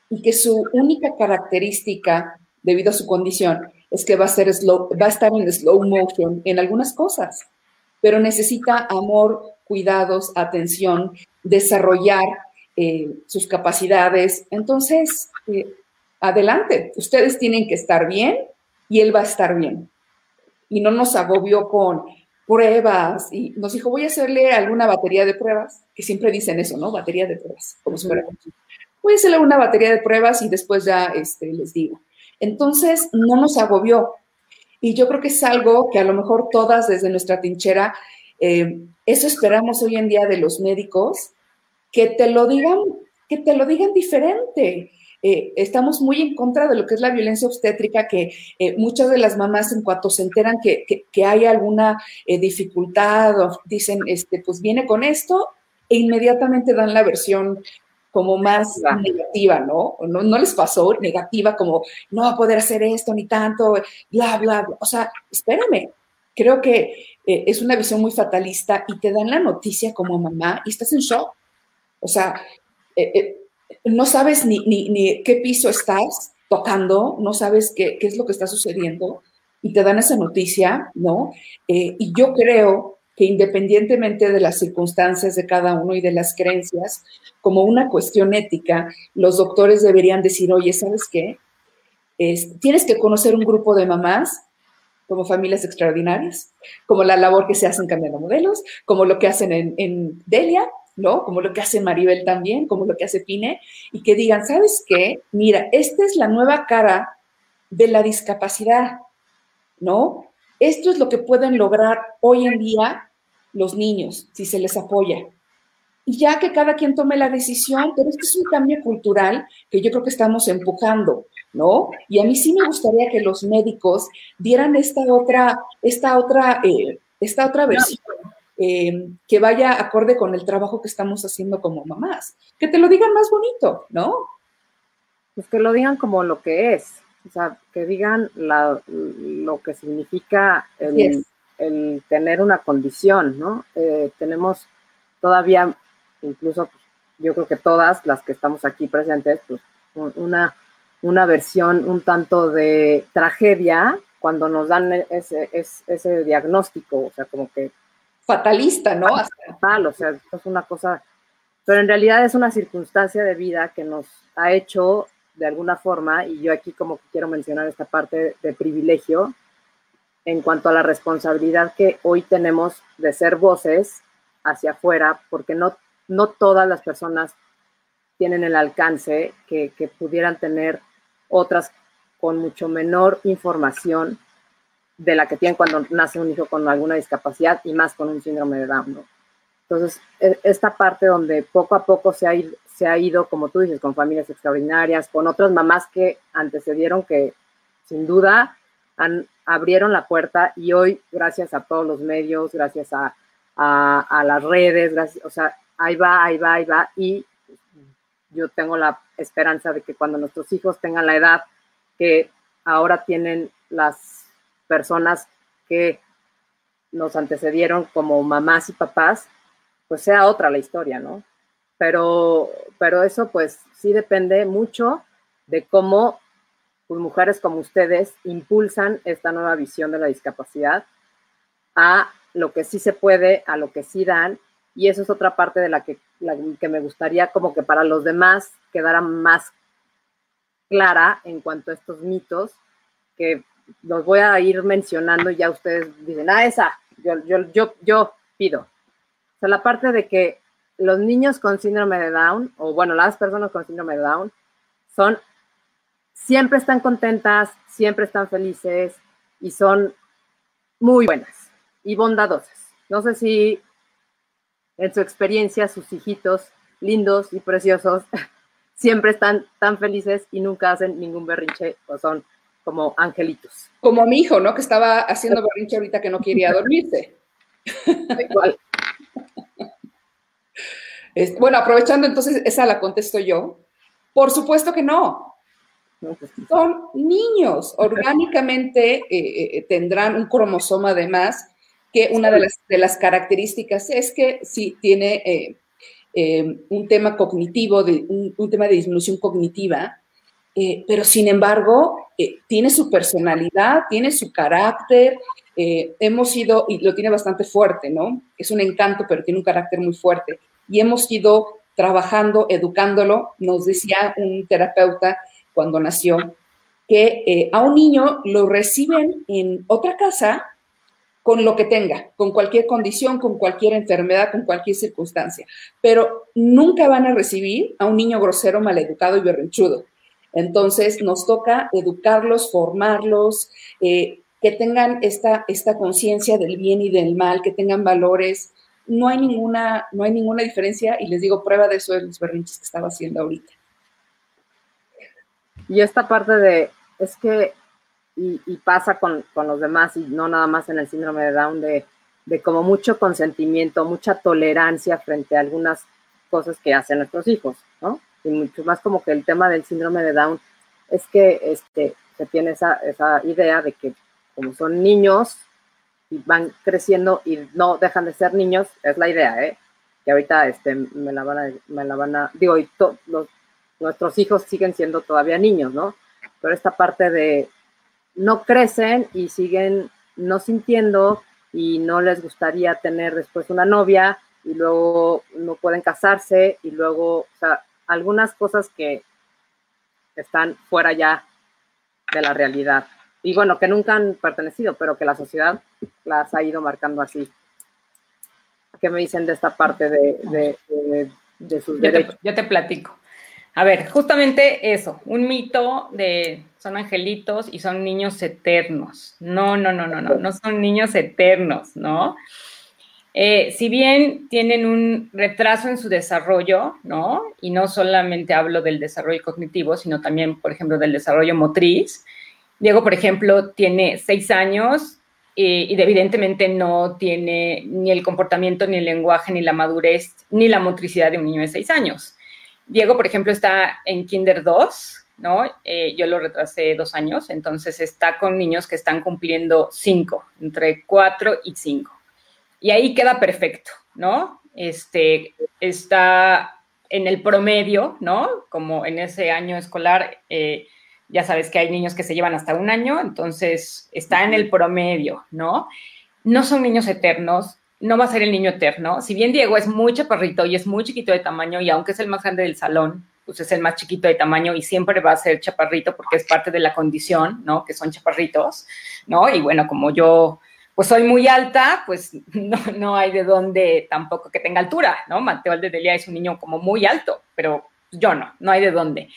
y que su única característica, debido a su condición, es que va a, ser slow, va a estar en slow motion en algunas cosas, pero necesita amor, cuidados, atención, desarrollar eh, sus capacidades. Entonces, eh, adelante, ustedes tienen que estar bien y él va a estar bien. Y no nos agobió con pruebas y nos dijo, voy a hacerle alguna batería de pruebas, que siempre dicen eso, ¿no? Batería de pruebas, como si fuera. Voy a hacerle una batería de pruebas y después ya este, les digo. Entonces, no nos agobió. Y yo creo que es algo que a lo mejor todas desde nuestra tinchera, eh, eso esperamos hoy en día de los médicos, que te lo digan, que te lo digan diferente. Eh, estamos muy en contra de lo que es la violencia obstétrica, que eh, muchas de las mamás en cuanto se enteran que, hay alguna eh, dificultad o dicen, este, pues viene con esto e inmediatamente dan la versión como más negativa, ¿no? ¿no? ¿no? les pasó negativa como no va a poder hacer esto ni tanto, bla, bla, bla. O sea, espérame, creo que eh, es una visión muy fatalista y te dan la noticia como mamá y estás en shock. O sea, eh, eh, no sabes ni, qué piso estás tocando, no sabes qué, es lo que está sucediendo y te dan esa noticia, ¿no? y yo creo que independientemente de las circunstancias de cada uno y de las creencias, como una cuestión ética, los doctores deberían decir, oye, ¿sabes qué? tienes que conocer un grupo de mamás como familias extraordinarias, como la labor que se hace en Cambiando Modelos, como lo que hacen en, en Delia, ¿no? Como lo que hace Maribel también, como lo que hace Pine, y que digan, ¿sabes qué? Mira, esta es la nueva cara de la discapacidad, ¿no? Esto es lo que pueden lograr hoy en día los niños si se les apoya. Y ya que cada quien tome la decisión, pero este es un cambio cultural que yo creo que estamos empujando. ¿no? Y a mí sí me gustaría que los médicos dieran esta otra, esta otra, eh, esta otra versión. Eh, que vaya acorde con el trabajo que estamos haciendo como mamás. Que te lo digan más bonito, ¿no? Pues que lo digan como lo que es. O sea, que digan lo que significa el, tener una condición, ¿no? Eh, tenemos todavía, incluso yo creo que todas las que estamos aquí presentes, pues una una versión un tanto de tragedia cuando nos dan ese, ese, diagnóstico, o sea, como que... Fatalista, ¿no? Fatal, o sea, es una cosa, pero en realidad es una circunstancia de vida que nos ha hecho de alguna forma, y yo aquí como que quiero mencionar esta parte de privilegio, en cuanto a la responsabilidad que hoy tenemos de ser voces hacia afuera, porque no, no todas las personas tienen el alcance que, pudieran tener otras con mucho menor información de la que tienen cuando nace un hijo con alguna discapacidad y más con un síndrome de Down. Entonces, e, esta parte donde poco a poco se ha, ido, como tú dices, con familias extraordinarias, con otras mamás que antecedieron que sin duda abrieron la puerta y hoy, gracias a todos los medios, gracias a, a, las redes, gracias, o sea, ahí va, ahí va, ahí va, y yo tengo la esperanza de que cuando nuestros hijos tengan la edad que ahora tienen las personas que nos antecedieron como mamás y papás, pues sea otra la historia, ¿no? Pero, pero eso pues sí depende mucho de cómo pues, mujeres como ustedes impulsan esta nueva visión de la discapacidad a lo que sí se puede, a lo que sí dan y eso es otra parte de la que, que me gustaría como que para los demás quedara más clara en cuanto a estos mitos, que los voy a ir mencionando y ya ustedes dicen, ah, esa, yo, yo, yo, yo pido. O sea, la parte de que los niños con síndrome de Down, o bueno, las personas con síndrome de Down, son, siempre están contentas, siempre están felices y son muy buenas y bondadosas. No sé si en su experiencia sus hijitos lindos y preciosos siempre están tan felices y nunca hacen ningún berrinche o son como angelitos. Como mi hijo, ¿no? Que estaba haciendo berrinche ahorita que no quería dormirse. Igual. bueno, aprovechando entonces, esa la contesto yo. Por supuesto que no. Pues son niños. Orgánicamente eh, eh, tendrán un cromosoma de más que una de las, de las características es que sí tiene eh, eh, un tema cognitivo, de, un, tema de disminución cognitiva, eh, pero sin embargo tiene su personalidad, tiene su carácter, hemos ido, y lo tiene bastante fuerte, ¿no? Es un encanto, pero tiene un carácter muy fuerte. Y hemos ido trabajando, educándolo, nos decía un terapeuta cuando nació, que a un niño lo reciben en otra casa con lo que tenga, con cualquier condición, con cualquier enfermedad, con cualquier circunstancia. Pero nunca van a recibir a un niño grosero, maleducado y berrinchudo. Entonces nos toca educarlos, formarlos, eh, que tengan esta, esta conciencia del bien y del mal, que tengan valores. No hay, ninguna, no hay ninguna diferencia y les digo, prueba de eso de los berrinches que estaba haciendo ahorita. Y esta parte de, es que y, pasa con, los demás y no nada más en el síndrome de Down, de, de como mucho consentimiento, mucha tolerancia frente a algunas cosas que hacen nuestros hijos, ¿no? Y mucho más como que el tema del síndrome de Down es que este, se tiene esa, esa idea de que como son niños, y van creciendo y no dejan de ser niños, es la idea, ¿eh? Que ahorita este, me, la van a, me la van a, digo, y los, nuestros hijos siguen siendo todavía niños, ¿no? Pero esta parte de no crecen y siguen no sintiendo y no les gustaría tener después una novia y luego no pueden casarse y luego, o sea, algunas cosas que están fuera ya de la realidad. Y bueno, que nunca han pertenecido, pero que la sociedad las ha ido marcando así. ¿Qué me dicen de esta parte de, de, sus derechos? yo te platico. A ver, justamente eso, un mito de son angelitos y son niños eternos. No, no, no, no, no, no son niños eternos, ¿no? Eh, si bien tienen un retraso en su desarrollo, ¿no? Y no solamente hablo del desarrollo cognitivo, sino también, por ejemplo, del desarrollo motriz. Diego, por ejemplo, tiene seis años y, y evidentemente no tiene ni el comportamiento, ni el lenguaje, ni la madurez, ni la motricidad de un niño de seis años. Diego, por ejemplo, está en Kinder 2, ¿no? Eh, yo lo retrasé dos años, entonces está con niños que están cumpliendo cinco, entre cuatro y cinco. Y ahí queda perfecto, ¿no? Este, está en el promedio, ¿no? Como en ese año escolar, eh, ya sabes que hay niños que se llevan hasta un año, entonces está en el promedio, ¿no? No son niños eternos, no va a ser el niño eterno. Si bien Diego es muy chaparrito y es muy chiquito de tamaño, y aunque es el más grande del salón, pues es el más chiquito de tamaño y siempre va a ser chaparrito porque es parte de la condición, ¿no? Que son chaparritos, ¿no? Y bueno, como yo pues soy muy alta, pues no, no hay de dónde tampoco que tenga altura, ¿no? Mateo Delia es un niño como muy alto, pero yo no, no hay de dónde.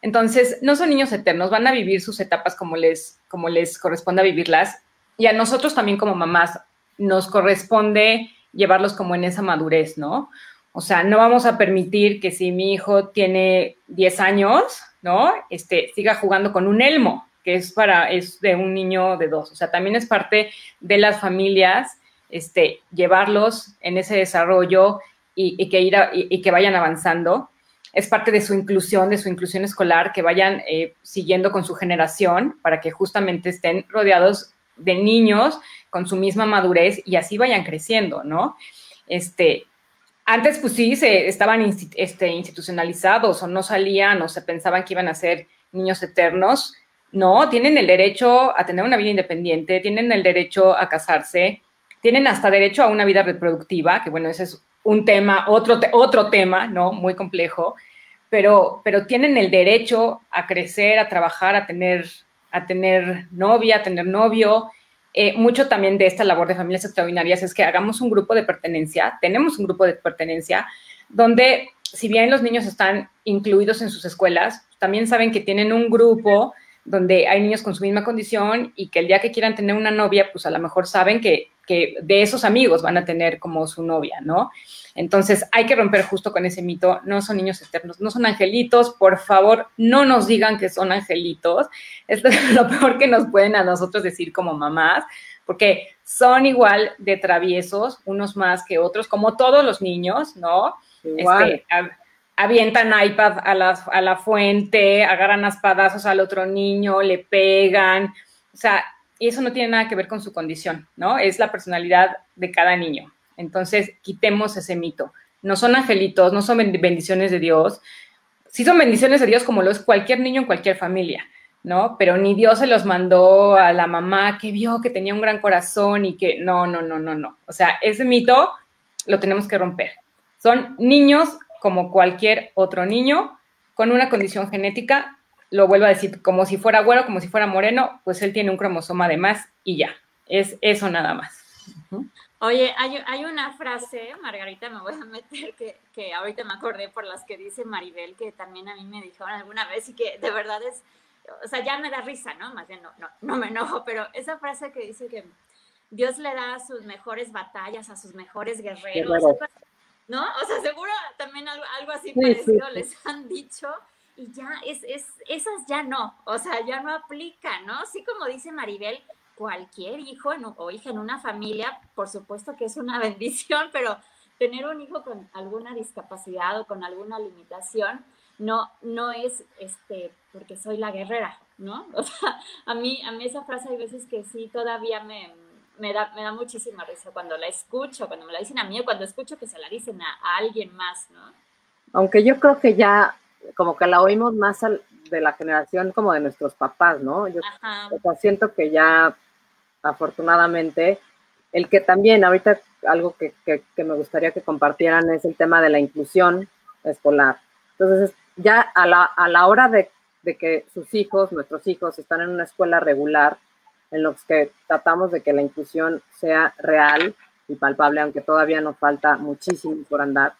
Entonces, no son niños eternos, van a vivir sus etapas como les, como les corresponde a vivirlas. Y a nosotros también como mamás nos corresponde llevarlos como en esa madurez, ¿no? O sea, no vamos a permitir que si mi hijo tiene 10 años, ¿no? Este, siga jugando con un elmo, que es para, es de un niño de dos. O sea, también es parte de las familias, este, llevarlos en ese desarrollo y, que, ir y, que vayan avanzando. Es parte de su inclusión, de su inclusión escolar, que vayan eh, siguiendo con su generación para que justamente estén rodeados de niños con su misma madurez y así vayan creciendo, ¿no? Este, antes, pues sí, se estaban este, institucionalizados o no salían o se pensaban que iban a ser niños eternos. No, tienen el derecho a tener una vida independiente, tienen el derecho a casarse, tienen hasta derecho a una vida reproductiva, que bueno, ese es un tema, otro, otro tema, ¿no? Muy complejo, pero, pero tienen el derecho a crecer, a trabajar, a tener, a tener novia, a tener novio, eh, mucho también de esta labor de familias extraordinarias es que hagamos un grupo de pertenencia, tenemos un grupo de pertenencia, donde si bien los niños están incluidos en sus escuelas, también saben que tienen un grupo donde hay niños con su misma condición y que el día que quieran tener una novia, pues a lo mejor saben que, que de esos amigos van a tener como su novia, ¿no? Entonces hay que romper justo con ese mito, no son niños externos, no son angelitos, por favor, no nos digan que son angelitos, esto es lo peor que nos pueden a nosotros decir como mamás, porque son igual de traviesos, unos más que otros, como todos los niños, ¿no? Este, avientan iPad a la, a la fuente, agarran espadazos al otro niño, le pegan, o sea, y eso no tiene nada que ver con su condición, ¿no? Es la personalidad de cada niño. Entonces, quitemos ese mito. No son angelitos, no son bendiciones de Dios. Sí son bendiciones de Dios como lo es cualquier niño en cualquier familia, ¿no? Pero ni Dios se los mandó a la mamá que vio que tenía un gran corazón y que no, no, no, no, no. O sea, ese mito lo tenemos que romper. Son niños como cualquier otro niño con una condición genética, lo vuelvo a decir, como si fuera güero, como si fuera moreno, pues él tiene un cromosoma de más y ya. Es eso nada más. Oye, hay, una frase, Margarita, me voy a meter, que, que ahorita me acordé por las que dice Maribel, que también a mí me dijeron alguna vez y que de verdad es, o sea, ya me da risa, ¿no? Más bien no, no, no me enojo, pero esa frase que dice que Dios le da sus mejores batallas a sus mejores guerreros, ¿no? O sea, seguro también algo, así parecido les han dicho y ya es, es, esas ya no, o sea, ya no aplican, ¿no? Sí como dice Maribel, cualquier hijo o hija en una familia, por supuesto que es una bendición, pero tener un hijo con alguna discapacidad o con alguna limitación no, no es este, porque soy la guerrera, ¿no? O sea, a mí, a mí esa frase hay veces que sí todavía me, me da, me da muchísima risa cuando la escucho, cuando me la dicen a mí o cuando escucho que se la dicen a, alguien más, ¿no? Aunque yo creo que ya como que la oímos más de la generación como de nuestros papás, ¿no? Yo siento que ya afortunadamente el que también ahorita algo que, me gustaría que compartieran es el tema de la inclusión escolar. Entonces, ya a la, a la hora de, de que sus hijos, nuestros hijos, están en una escuela regular, en los que tratamos de que la inclusión sea real y palpable, aunque todavía nos falta muchísimo por andar.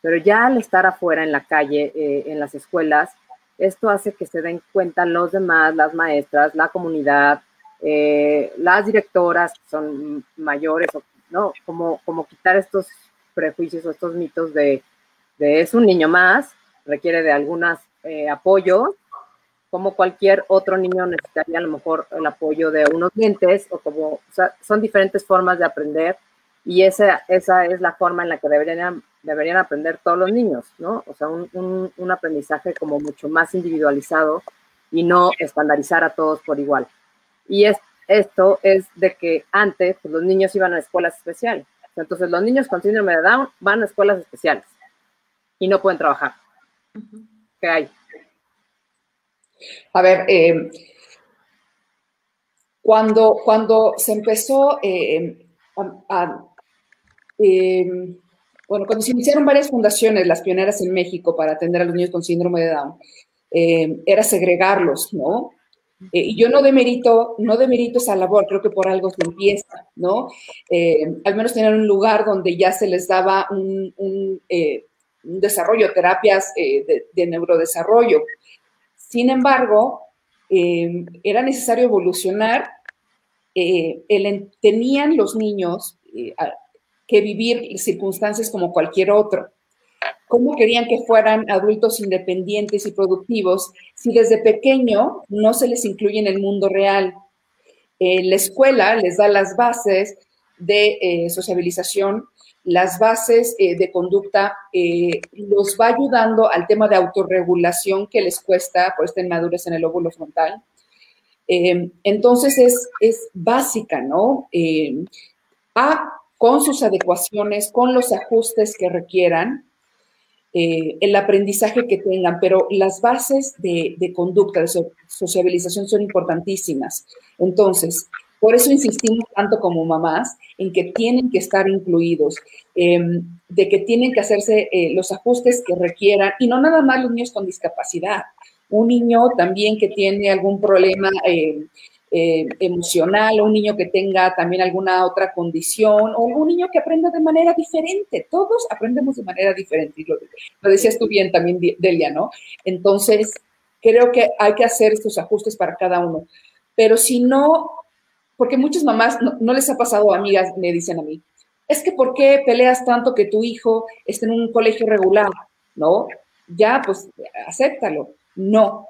Pero ya al estar afuera en la calle, eh, en las escuelas, esto hace que se den cuenta los demás, las maestras, la comunidad, eh, las directoras son mayores, ¿no? Como, como quitar estos prejuicios o estos mitos de, de es un niño más, requiere de algunos eh, apoyos, como cualquier otro niño necesitaría a lo mejor el apoyo de unos dientes o como, son diferentes formas de aprender y esa, esa es la forma en la que deberían, deberían aprender todos los niños, ¿no? O sea, un, un, aprendizaje como mucho más individualizado y no estandarizar a todos por igual. Y es, esto es de que antes pues, los niños iban a escuelas especiales. Entonces los niños con síndrome de Down van a escuelas especiales y no pueden trabajar. ¿Qué hay? A ver, eh, cuando, cuando se empezó eh, a, eh, bueno, cuando se iniciaron varias fundaciones, las pioneras en México para atender a los niños con síndrome de Down, era segregarlos, ¿no? Y yo no demerito, no demerito esa labor, creo que por algo se empieza, ¿no? al menos tener un lugar donde ya se les daba un, un, desarrollo, terapias de, de, neurodesarrollo. Sin embargo, eh, era necesario evolucionar. Eh, tenían los niños eh, que vivir circunstancias como cualquier otro. ¿Cómo querían que fueran adultos independientes y productivos si desde pequeño no se les incluye en el mundo real? la escuela les da las bases de sociabilización las bases eh, de conducta eh, los va ayudando al tema de autorregulación que les cuesta por esta inmadurez en el óvulo frontal. Eh, entonces es, es, básica, ¿no? a, con sus adecuaciones, con los ajustes que requieran, el aprendizaje que tengan, pero las bases de, conducta, de sociabilización son importantísimas. Entonces, por eso insistimos tanto como mamás en que tienen que estar incluidos, em, de que tienen que hacerse eh, los ajustes que requieran, y no nada más los niños con discapacidad. Un niño también que tiene algún problema em, eh, emocional, o un niño que tenga también alguna otra condición, o un niño que aprenda de manera diferente. Todos aprendemos de manera diferente. Lo, lo decías tú bien también, Delia, ¿no? Entonces, creo que hay que hacer estos ajustes para cada uno. Pero si no porque muchas mamás, no, les ha pasado, amigas, me dicen a mí, es que ¿por qué peleas tanto que tu hijo esté en un colegio regular? ¿No? Ya, pues, acéptalo. No,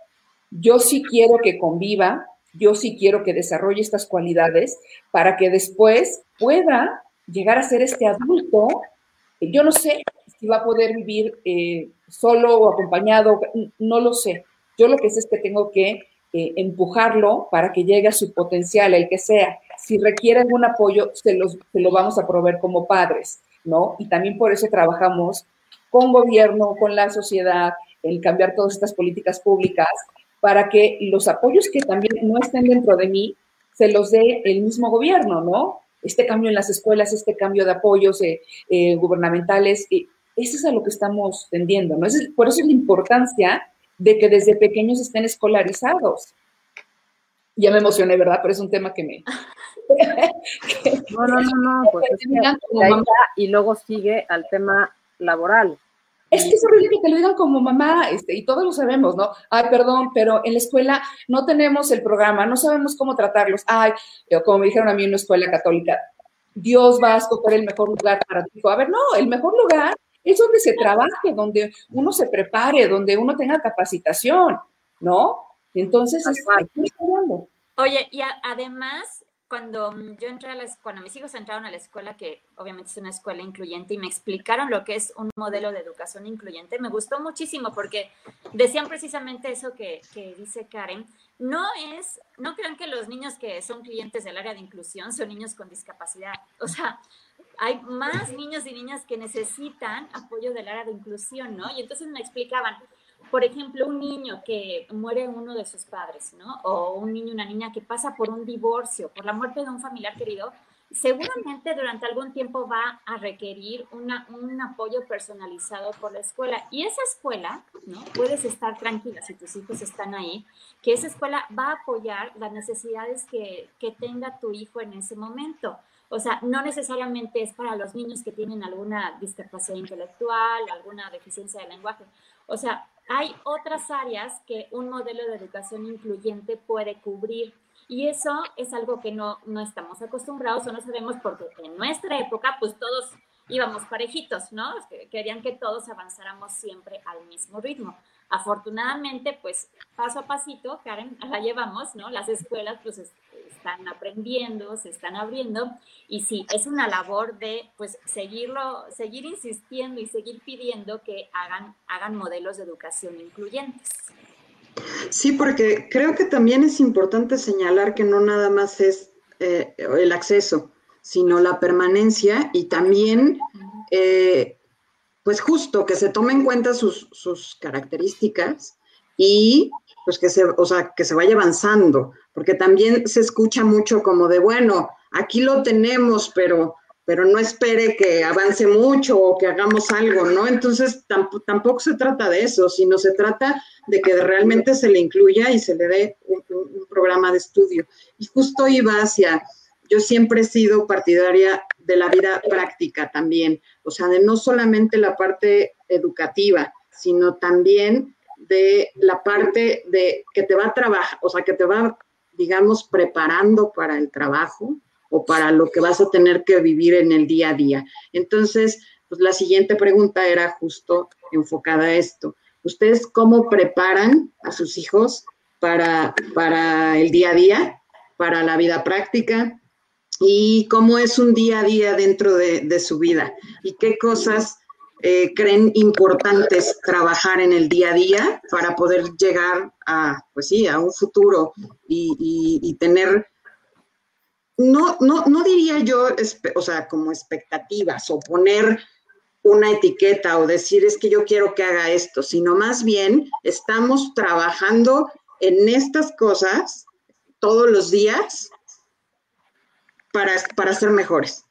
yo sí quiero que conviva, yo sí quiero que desarrolle estas cualidades para que después pueda llegar a ser este adulto. Yo no sé si va a poder vivir eh, solo o acompañado, no lo sé. Yo lo que sé es que tengo que eh, empujarlo para que llegue a su potencial, el que sea. Si requiere algún apoyo, se, los, se lo vamos a proveer como padres, ¿no? Y también por eso trabajamos con gobierno, con la sociedad, el cambiar todas estas políticas públicas para que los apoyos que también no estén dentro de mí se los dé el mismo gobierno, ¿no? Este cambio en las escuelas, este cambio de apoyos eh, eh, gubernamentales, eso es a lo que estamos tendiendo, ¿no? Es, por eso es la importancia de que desde pequeños estén escolarizados. Ya me emocioné, ¿verdad? Pero es un tema que me... no, no, no, no, pues y luego sigue al tema laboral. Es que es horrible que te lo digan como mamá, este, y todos lo sabemos, ¿no? Ay, perdón, pero en la escuela no tenemos el programa, no sabemos cómo tratarlos. Ay, como me dijeron a mí en una escuela católica, Dios va a escoger el mejor lugar para ti. A ver, no, el mejor lugar es donde se trabaje, donde uno se prepare, donde uno tenga capacitación, ¿no? Entonces, es, Oye, y además, cuando mm, yo entré a la cuando mis hijos entraron a la escuela, que obviamente es una escuela incluyente, y me explicaron lo que es un modelo de educación incluyente, me gustó muchísimo porque decían precisamente eso que, que dice Karen. No es, no crean que los niños que son clientes del área de inclusión son niños con discapacidad. O sea, hay más niños y niñas que necesitan apoyo del área de inclusión, ¿no? Y entonces me explicaban, por ejemplo, un niño que muere uno de sus padres, ¿no? O un niño, una niña que pasa por un divorcio, por la muerte de un familiar querido, seguramente durante algún tiempo va a requerir una, un apoyo personalizado por la escuela. Y esa escuela, ¿no? Puedes estar tranquila si tus hijos están ahí, que esa escuela va a apoyar las necesidades que, que tenga tu hijo en ese momento. O sea, no necesariamente es para los niños que tienen alguna discapacidad intelectual, alguna deficiencia de lenguaje. O sea, hay otras áreas que un modelo de educación incluyente puede cubrir. Y eso es algo que no, no estamos acostumbrados o no sabemos porque en nuestra época, pues todos íbamos parejitos, ¿no? Querían que todos avanzáramos siempre al mismo ritmo. Afortunadamente, pues paso a pasito, Karen, la llevamos, ¿no? Las escuelas pues están aprendiendo, se están abriendo y sí, es una labor de pues seguirlo, seguir insistiendo y seguir pidiendo que hagan, hagan modelos de educación incluyentes. Sí, porque creo que también es importante señalar que no nada más es eh, el acceso, sino la permanencia y también, eh, pues justo que se tomen en cuenta sus, sus características y pues que se, o sea, que se vaya avanzando, porque también se escucha mucho como de, bueno, aquí lo tenemos, pero, pero no espere que avance mucho o que hagamos algo, ¿no? Entonces tampoco se trata de eso, sino se trata de que realmente se le incluya y se le dé un, un programa de estudio. Y justo iba hacia, yo siempre he sido partidaria de la vida práctica también, o sea, de no solamente la parte educativa, sino también de la parte de que te va a trabajar, o sea, que te va, digamos, preparando para el trabajo o para lo que vas a tener que vivir en el día a día. Entonces, pues la siguiente pregunta era justo enfocada a esto. ¿Ustedes cómo preparan a sus hijos para, para el día a día, para la vida práctica? ¿Y cómo es un día a día dentro de, su vida? ¿Y qué cosas eh, creen importantes trabajar en el día a día para poder llegar a, pues sí, a un futuro y, tener, no, no, no diría yo, o sea, como expectativas o poner una etiqueta o decir es que yo quiero que haga esto, sino más bien estamos trabajando en estas cosas todos los días para, para ser mejores.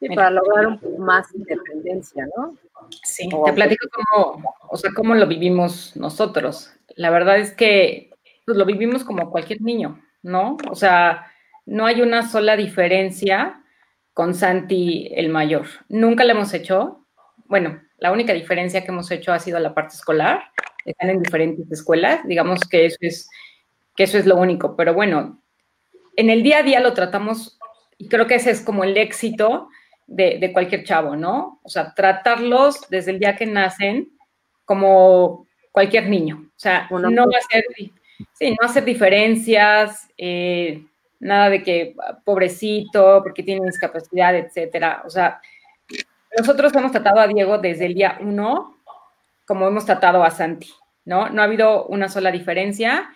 Sí, para lograr un poco más independencia, ¿no? Sí, te platico cómo, o sea, cómo lo vivimos nosotros. La verdad es que pues, lo vivimos como cualquier niño, ¿no? O sea, no hay una sola diferencia con Santi el mayor. Nunca lo hemos hecho. Bueno, la única diferencia que hemos hecho ha sido la parte escolar. Están en diferentes escuelas. Digamos que eso es, que eso es lo único. Pero bueno, en el día a día lo tratamos y creo que ese es como el éxito de, cualquier chavo, ¿no? O sea, tratarlos desde el día que nacen como cualquier niño. O sea, no hacer, sí, no hacer diferencias, eh, nada de que pobrecito, porque tiene discapacidad, etcétera. O sea, nosotros hemos tratado a Diego desde el día uno como hemos tratado a Santi, ¿no? No ha habido una sola diferencia.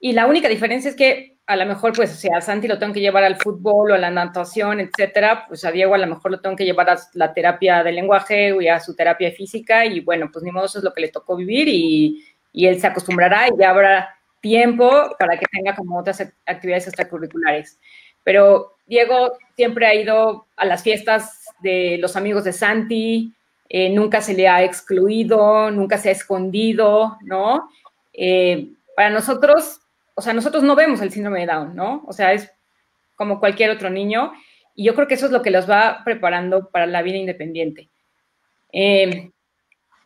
Y la única diferencia es que a lo mejor, pues, o sea, a Santi lo tengo que llevar al fútbol o a la natación, etcétera, pues a Diego a lo mejor lo tengo que llevar a la terapia del lenguaje o a su terapia física y bueno, pues ni modo, eso es lo que le tocó vivir y, y él se acostumbrará y ya habrá tiempo para que tenga como otras actividades extracurriculares. Pero Diego siempre ha ido a las fiestas de los amigos de Santi, eh, nunca se le ha excluido, nunca se ha escondido, ¿no? Eh, para nosotros, o sea, nosotros no vemos el síndrome de Down, ¿no? O sea, es como cualquier otro niño y yo creo que eso es lo que los va preparando para la vida independiente. Eh,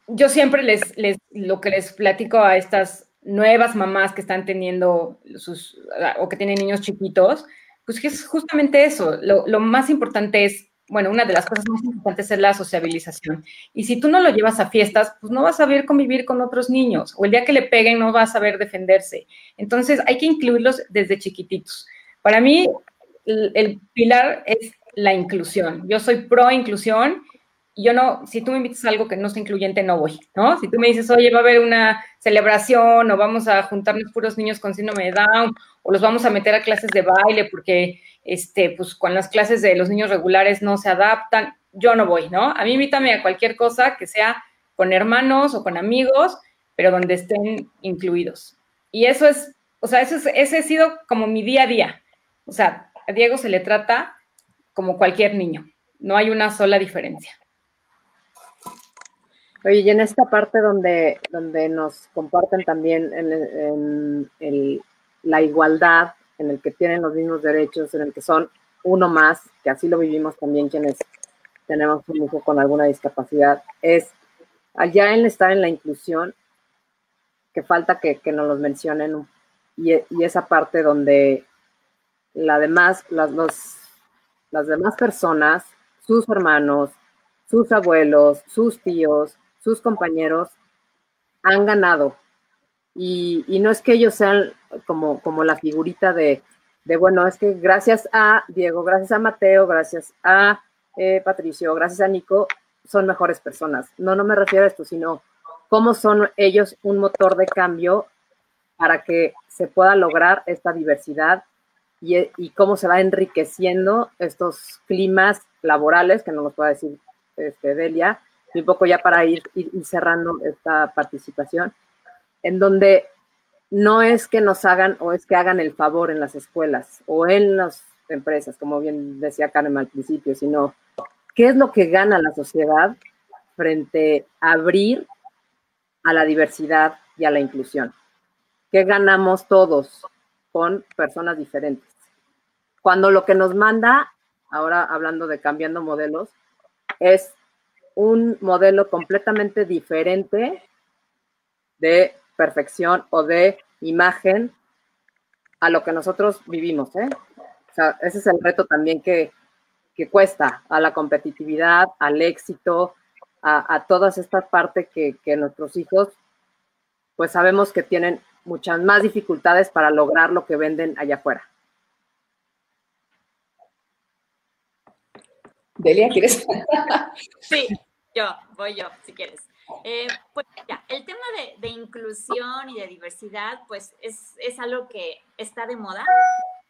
yo siempre les, les, lo que les platico a estas nuevas mamás que están teniendo sus, o que tienen niños chiquitos, pues que es justamente eso. Lo más importante es bueno, una de las cosas más importantes es la sociabilización. Y si tú no lo llevas a fiestas, pues no vas a saber convivir con otros niños. O el día que le peguen no va a saber defenderse. Entonces hay que incluirlos desde chiquititos. Para mí, el, pilar es la inclusión. Yo soy pro inclusión y yo no, si tú me invitas a algo que no sea incluyente, no voy, ¿no? Si tú me dices, oye, va a haber una celebración o vamos a juntarnos puros niños con síndrome de Down o los vamos a meter a clases de baile porque, este, pues con las clases de los niños regulares no se adaptan, yo no voy, ¿no? A mí invítame a cualquier cosa que sea con hermanos o con amigos, pero donde estén incluidos. Y eso es, o sea, eso es, ese ha sido como mi día a día. O sea, a Diego se le trata como cualquier niño. No hay una sola diferencia. Oye, y en esta parte donde, donde nos comparten también en, la igualdad, en el que tienen los mismos derechos, en el que son uno más, que así lo vivimos también quienes tenemos un hijo con alguna discapacidad, es allá en estar en la inclusión, que falta que, nos los mencionen, y, y, esa parte donde demás, las, las demás personas, sus hermanos, sus abuelos, sus tíos, sus compañeros han ganado. Y, no es que ellos sean como, como la figurita de, bueno, es que gracias a Diego, gracias a Mateo, gracias a eh, Patricio, gracias a Nico, son mejores personas. No, no me refiero a esto, sino cómo son ellos un motor de cambio para que se pueda lograr esta diversidad y, cómo se va enriqueciendo estos climas laborales, que no nos puede decir este, Delia, un poco ya para ir, cerrando esta participación, en donde no es que nos hagan o es que hagan el favor en las escuelas o en las empresas, como bien decía Karen al principio, sino qué es lo que gana la sociedad frente a abrir a la diversidad y a la inclusión. ¿Qué ganamos todos con personas diferentes? Cuando lo que nos manda, ahora hablando de cambiando modelos, es un modelo completamente diferente de perfección o de imagen a lo que nosotros vivimos. ¿eh? O sea, ese es el reto también que, cuesta a la competitividad, al éxito, a, a todas estas partes que, que nuestros hijos, pues sabemos que tienen muchas más dificultades para lograr lo que venden allá afuera. Delia, ¿quieres? Sí, yo, voy yo, si quieres. Eh, pues el tema de, inclusión y de diversidad, pues es, algo que está de moda.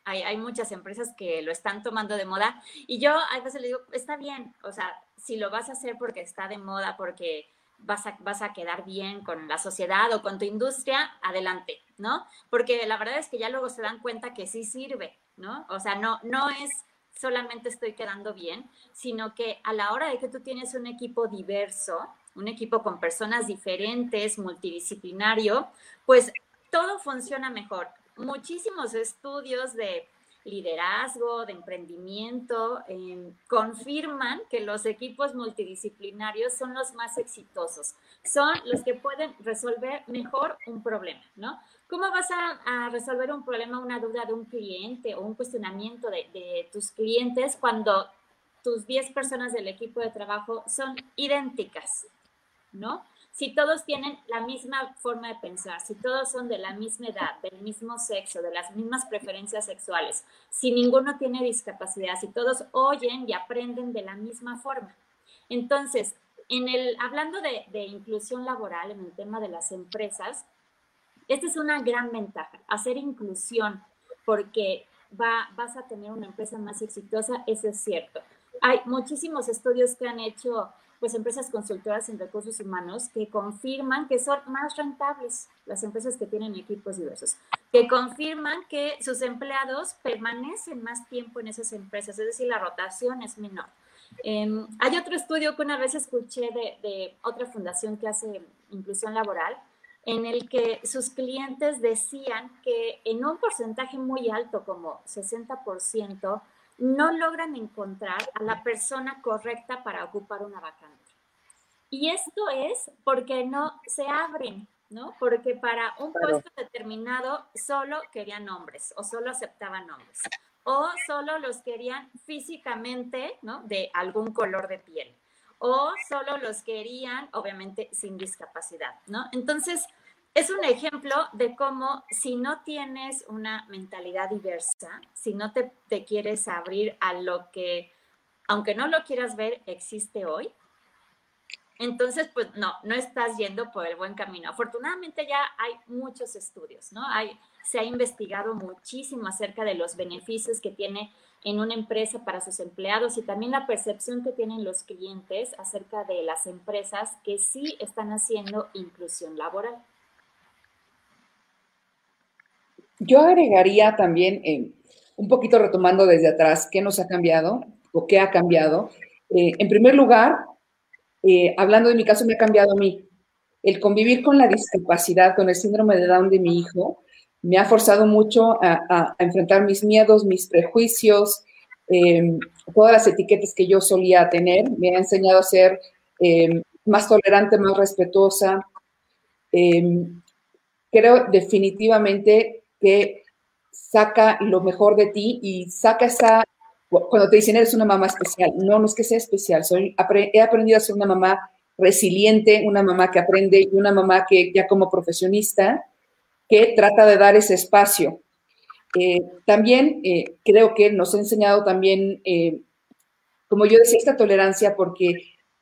Hay, hay, muchas empresas que lo están tomando de moda y yo a veces le digo, está bien, o sea, si lo vas a hacer porque está de moda, porque vas a, vas a quedar bien con la sociedad o con tu industria, adelante, ¿no? Porque la verdad es que ya luego se dan cuenta que sí sirve, ¿no? O sea, no, no es solamente estoy quedando bien, sino que a la hora de que tú tienes un equipo diverso, un equipo con personas diferentes, multidisciplinario, pues todo funciona mejor. Muchísimos estudios de liderazgo, de emprendimiento, em, confirman que los equipos multidisciplinarios son los más exitosos, son los que pueden resolver mejor un problema, ¿no? ¿Cómo vas a, resolver un problema, una duda de un cliente o un cuestionamiento de, de tus clientes cuando tus 10 personas del equipo de trabajo son idénticas, ¿no? Si todos tienen la misma forma de pensar, si todos son de la misma edad, del mismo sexo, de las mismas preferencias sexuales, si ninguno tiene discapacidad, si todos oyen y aprenden de la misma forma. Entonces, en el, hablando de, inclusión laboral, en el tema de las empresas, esta es una gran ventaja, hacer inclusión, porque va, vas a tener una empresa más exitosa, eso es cierto. Hay muchísimos estudios que han hecho pues empresas consultoras en recursos humanos que confirman que son más rentables las empresas que tienen equipos diversos, que confirman que sus empleados permanecen más tiempo en esas empresas, es decir, la rotación es menor. Em, hay otro estudio que una vez escuché de, de otra fundación que hace inclusión laboral, en el que sus clientes decían que en un porcentaje muy alto, como 60%, no logran encontrar a la persona correcta para ocupar una vacante. Y esto es porque no se abren, ¿no? Porque para un puesto determinado solo querían hombres o solo aceptaban hombres o solo los querían físicamente, ¿no? De algún color de piel o solo los querían, obviamente, sin discapacidad, ¿no? Entonces, es un ejemplo de cómo si no tienes una mentalidad diversa, si no te, quieres abrir a lo que, aunque no lo quieras ver, existe hoy, entonces, pues no, no estás yendo por el buen camino. Afortunadamente ya hay muchos estudios, ¿no? Hay, se ha investigado muchísimo acerca de los beneficios que tiene en una empresa para sus empleados y también la percepción que tienen los clientes acerca de las empresas que sí están haciendo inclusión laboral. Yo agregaría también, eh, un poquito retomando desde atrás, qué nos ha cambiado o qué ha cambiado. Eh, en primer lugar, eh, hablando de mi caso, me ha cambiado a mí. El convivir con la discapacidad, con el síndrome de Down de mi hijo, me ha forzado mucho a, enfrentar mis miedos, mis prejuicios, em, todas las etiquetas que yo solía tener. Me ha enseñado a ser em, más tolerante, más respetuosa. Em, creo definitivamente que saca lo mejor de ti y saca esa cuando te dicen eres una mamá especial, no, no es que sea especial, soy, he aprendido a ser una mamá resiliente, una mamá que aprende y una mamá que ya como profesionista, que trata de dar ese espacio. Eh, también eh, creo que nos ha enseñado también, eh, como yo decía, esta tolerancia porque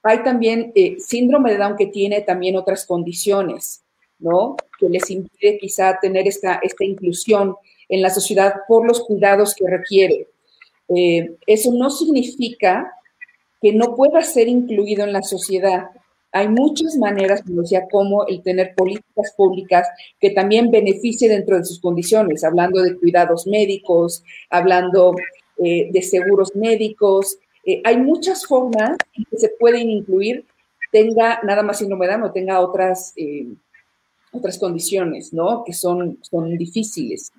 hay también síndrome de Down que tiene también otras condiciones, ¿no? Que les impide quizá tener esta, esta inclusión en la sociedad por los cuidados que requiere. Eh, eso no significa que no pueda ser incluido en la sociedad. Hay muchas maneras, como decía, como el tener políticas públicas que también beneficie dentro de sus condiciones, hablando de cuidados médicos, hablando eh, de seguros médicos. Eh, hay muchas formas en que se pueden incluir, tenga nada más síndrome o tenga otras, otras condiciones, ¿no? Que son, son difíciles.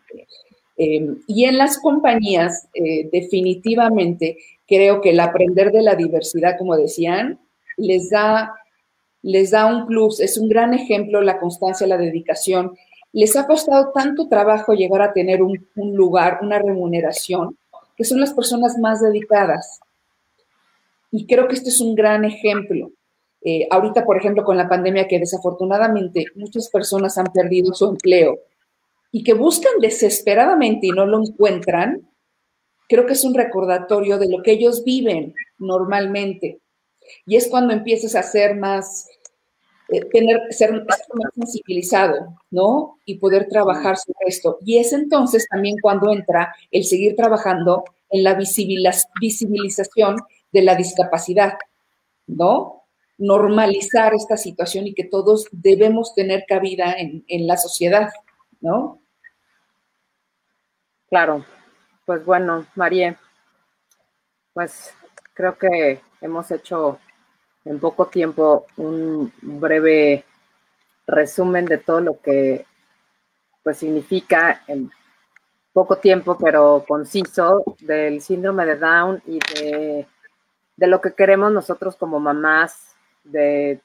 Em, y en las compañías, eh, definitivamente, creo que el aprender de la diversidad, como decían, les da, les da un plus, es un gran ejemplo la constancia, la dedicación. Les ha costado tanto trabajo llegar a tener un, lugar, una remuneración, que son las personas más dedicadas. Y creo que este es un gran ejemplo. Eh, ahorita, por ejemplo, con la pandemia, que desafortunadamente muchas personas han perdido su empleo, y que buscan desesperadamente y no lo encuentran, creo que es un recordatorio de lo que ellos viven normalmente. Y es cuando empiezas a ser más, eh, tener, ser más sensibilizado, ¿no? Y poder trabajar sobre esto. Y es entonces también cuando entra el seguir trabajando en la visibilización de la discapacidad, ¿no? Normalizar esta situación y que todos debemos tener cabida en, en la sociedad. ¿no? Claro, pues bueno, María, pues creo que hemos hecho en poco tiempo un breve resumen de todo lo que pues significa en poco tiempo pero conciso del síndrome de Down y de, de lo que queremos nosotros como mamás de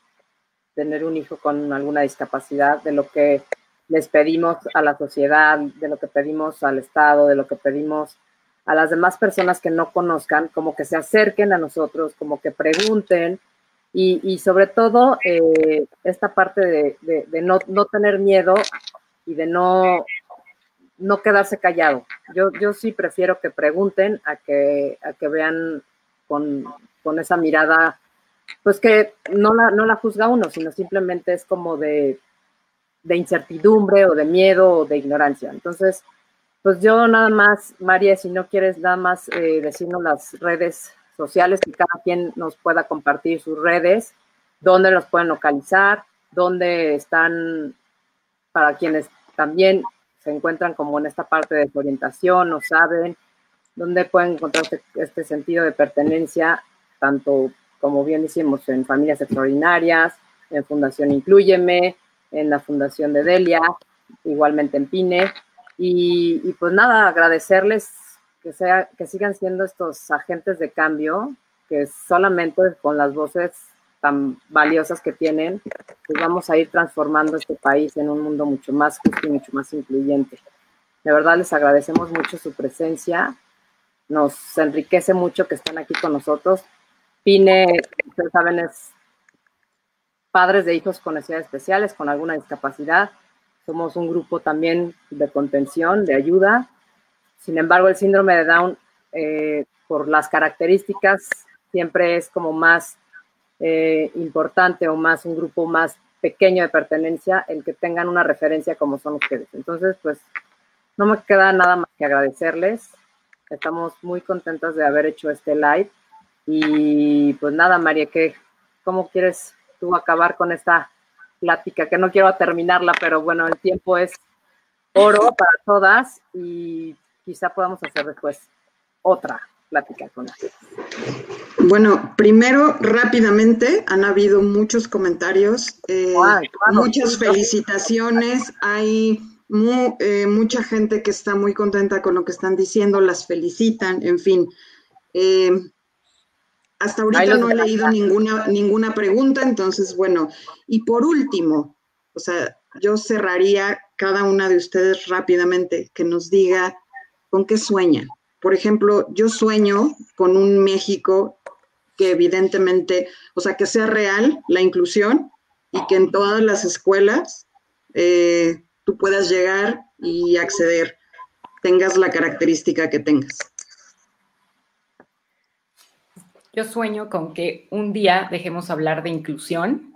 tener un hijo con alguna discapacidad, de lo que les pedimos a la sociedad, de lo que pedimos al Estado, de lo que pedimos a las demás personas que no conozcan, como que se acerquen a nosotros, como que pregunten y, sobre todo eh, esta parte de, no, tener miedo y de no, no quedarse callado. Yo, yo sí prefiero que pregunten a que, a que vean con, con esa mirada, pues que no la, no la juzga uno, sino simplemente es como de de incertidumbre o de miedo o de ignorancia. Entonces, pues yo nada más, María, si no quieres nada más eh, decirnos las redes sociales, que cada quien nos pueda compartir sus redes, dónde los pueden localizar, dónde están para quienes también se encuentran como en esta parte de orientación, no saben, dónde pueden encontrar este, este sentido de pertenencia, tanto como bien decimos, en familias extraordinarias, en Fundación Incluyeme, en la Fundación de Delia, igualmente en Pine. Y, pues nada, agradecerles que, sea, que sigan siendo estos agentes de cambio, que solamente con las voces tan valiosas que tienen, pues vamos a ir transformando este país en un mundo mucho más justo y mucho más incluyente. De verdad les agradecemos mucho su presencia, nos enriquece mucho que estén aquí con nosotros. Pine, ustedes saben, es padres de hijos con necesidades especiales, con alguna discapacidad, somos un grupo también de contención, de ayuda. Sin embargo, el síndrome de Down, eh, por las características, siempre es como más eh, importante o más un grupo más pequeño de pertenencia el que tengan una referencia como son ustedes. Entonces, pues no me queda nada más que agradecerles. Estamos muy contentas de haber hecho este live. Y pues nada, María, ¿qué, ¿cómo quieres tú acabar con esta plática? Que no quiero terminarla, pero bueno, el tiempo es oro para todas y quizá podamos hacer después otra plática con ustedes. Bueno, primero, rápidamente, han habido muchos comentarios, eh, muchas felicitaciones, hay eh, mucha gente que está muy contenta con lo que están diciendo, las felicitan, en fin. Eh, hasta ahorita no he leído ninguna, ninguna pregunta, entonces, bueno, y por último, o sea, yo cerraría cada una de ustedes rápidamente que nos diga con qué sueña. Por ejemplo, yo sueño con un México que evidentemente, o sea, que sea real la inclusión y que en todas las escuelas eh, tú puedas llegar y acceder, tengas la característica que tengas. Yo sueño con que un día dejemos hablar de inclusión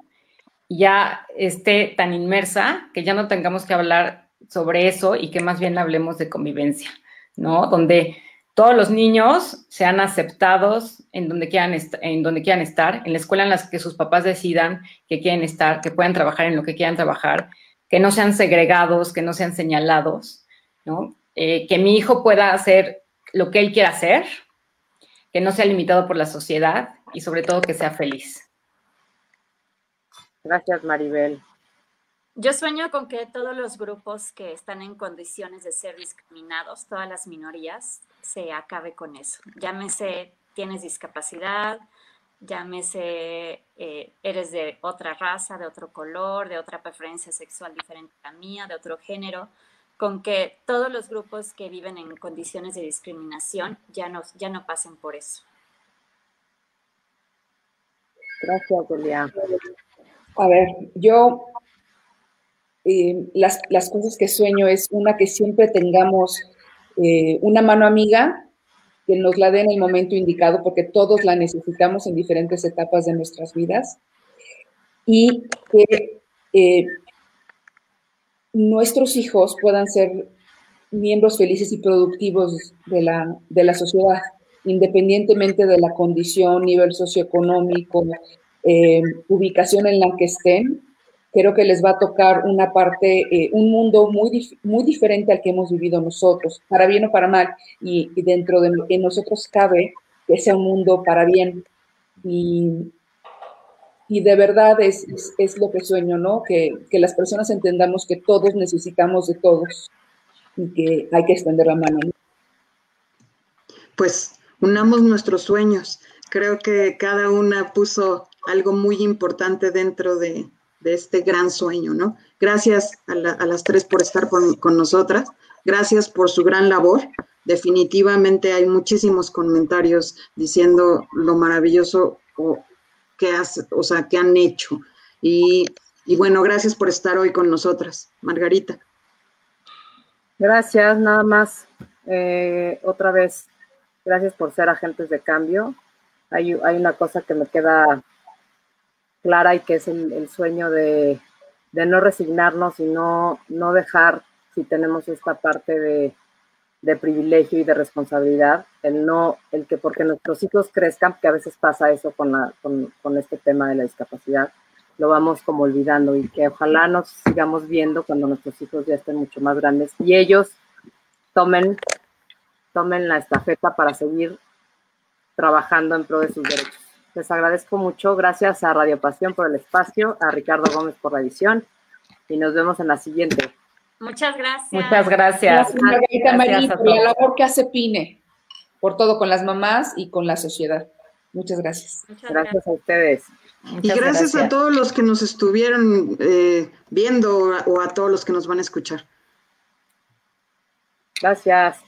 y ya esté tan inmersa que ya no tengamos que hablar sobre eso y que más bien hablemos de convivencia, ¿no? Donde todos los niños sean aceptados en donde, quieran en donde quieran estar, en la escuela en la que sus papás decidan que quieren estar, que puedan trabajar en lo que quieran trabajar, que no sean segregados, que no sean señalados, ¿no? Eh, que mi hijo pueda hacer lo que él quiera hacer, que no sea limitado por la sociedad y sobre todo que sea feliz. Gracias, Maribel. Yo sueño con que todos los grupos que están en condiciones de ser discriminados, todas las minorías, se acabe con eso. Llámese, tienes discapacidad, llámese, eh, eres de otra raza, de otro color, de otra preferencia sexual diferente a la mía, de otro género, con que todos los grupos que viven en condiciones de discriminación ya no, ya no pasen por eso. Gracias, Julia. A ver, yo eh, las, cosas que sueño es una que siempre tengamos eh, una mano amiga que nos la dé en el momento indicado, porque todos la necesitamos en diferentes etapas de nuestras vidas, y que eh, nuestros hijos puedan ser miembros felices y productivos de la, de la sociedad, independientemente de la condición, nivel socioeconómico, ubicación en la que estén, creo que les va a tocar una parte, eh, un mundo muy, muy diferente al que hemos vivido nosotros, para bien o para mal, y, dentro de lo que nosotros cabe que sea un mundo para bien. Y, y de verdad es, es, lo que sueño, ¿no? Que, que las personas entendamos que todos necesitamos de todos y que hay que extender la mano. Pues unamos nuestros sueños. Creo que cada una puso algo muy importante dentro de, de este gran sueño, ¿no? Gracias a, las tres por estar con, nosotras, gracias por su gran labor. Definitivamente hay muchísimos comentarios diciendo lo maravilloso que, o sea, que han hecho. Y, bueno, gracias por estar hoy con nosotras. Margarita. Gracias, nada más. Eh, otra vez, gracias por ser agentes de cambio. Hay, hay una cosa que me queda clara y que es el, sueño de, no resignarnos y no, no dejar, si tenemos esta parte de, privilegio y de responsabilidad, el no, el que porque nuestros hijos crezcan, que a veces pasa eso con, la, con, este tema de la discapacidad, lo vamos como olvidando y que ojalá nos sigamos viendo cuando nuestros hijos ya estén mucho más grandes y ellos tomen, tomen la estafeta para seguir trabajando en pro de sus derechos. Les agradezco mucho. Gracias a Radio Pasión por el espacio, a Ricardo Gómez por la edición y nos vemos en la siguiente. Muchas gracias. Muchas gracias. Gracias, por la labor que hace PINE, por todo con las mamás y con la sociedad. Muchas gracias. gracias, a ustedes. y gracias, a todos los que nos estuvieron eh, viendo o a todos los que nos van a escuchar. Gracias.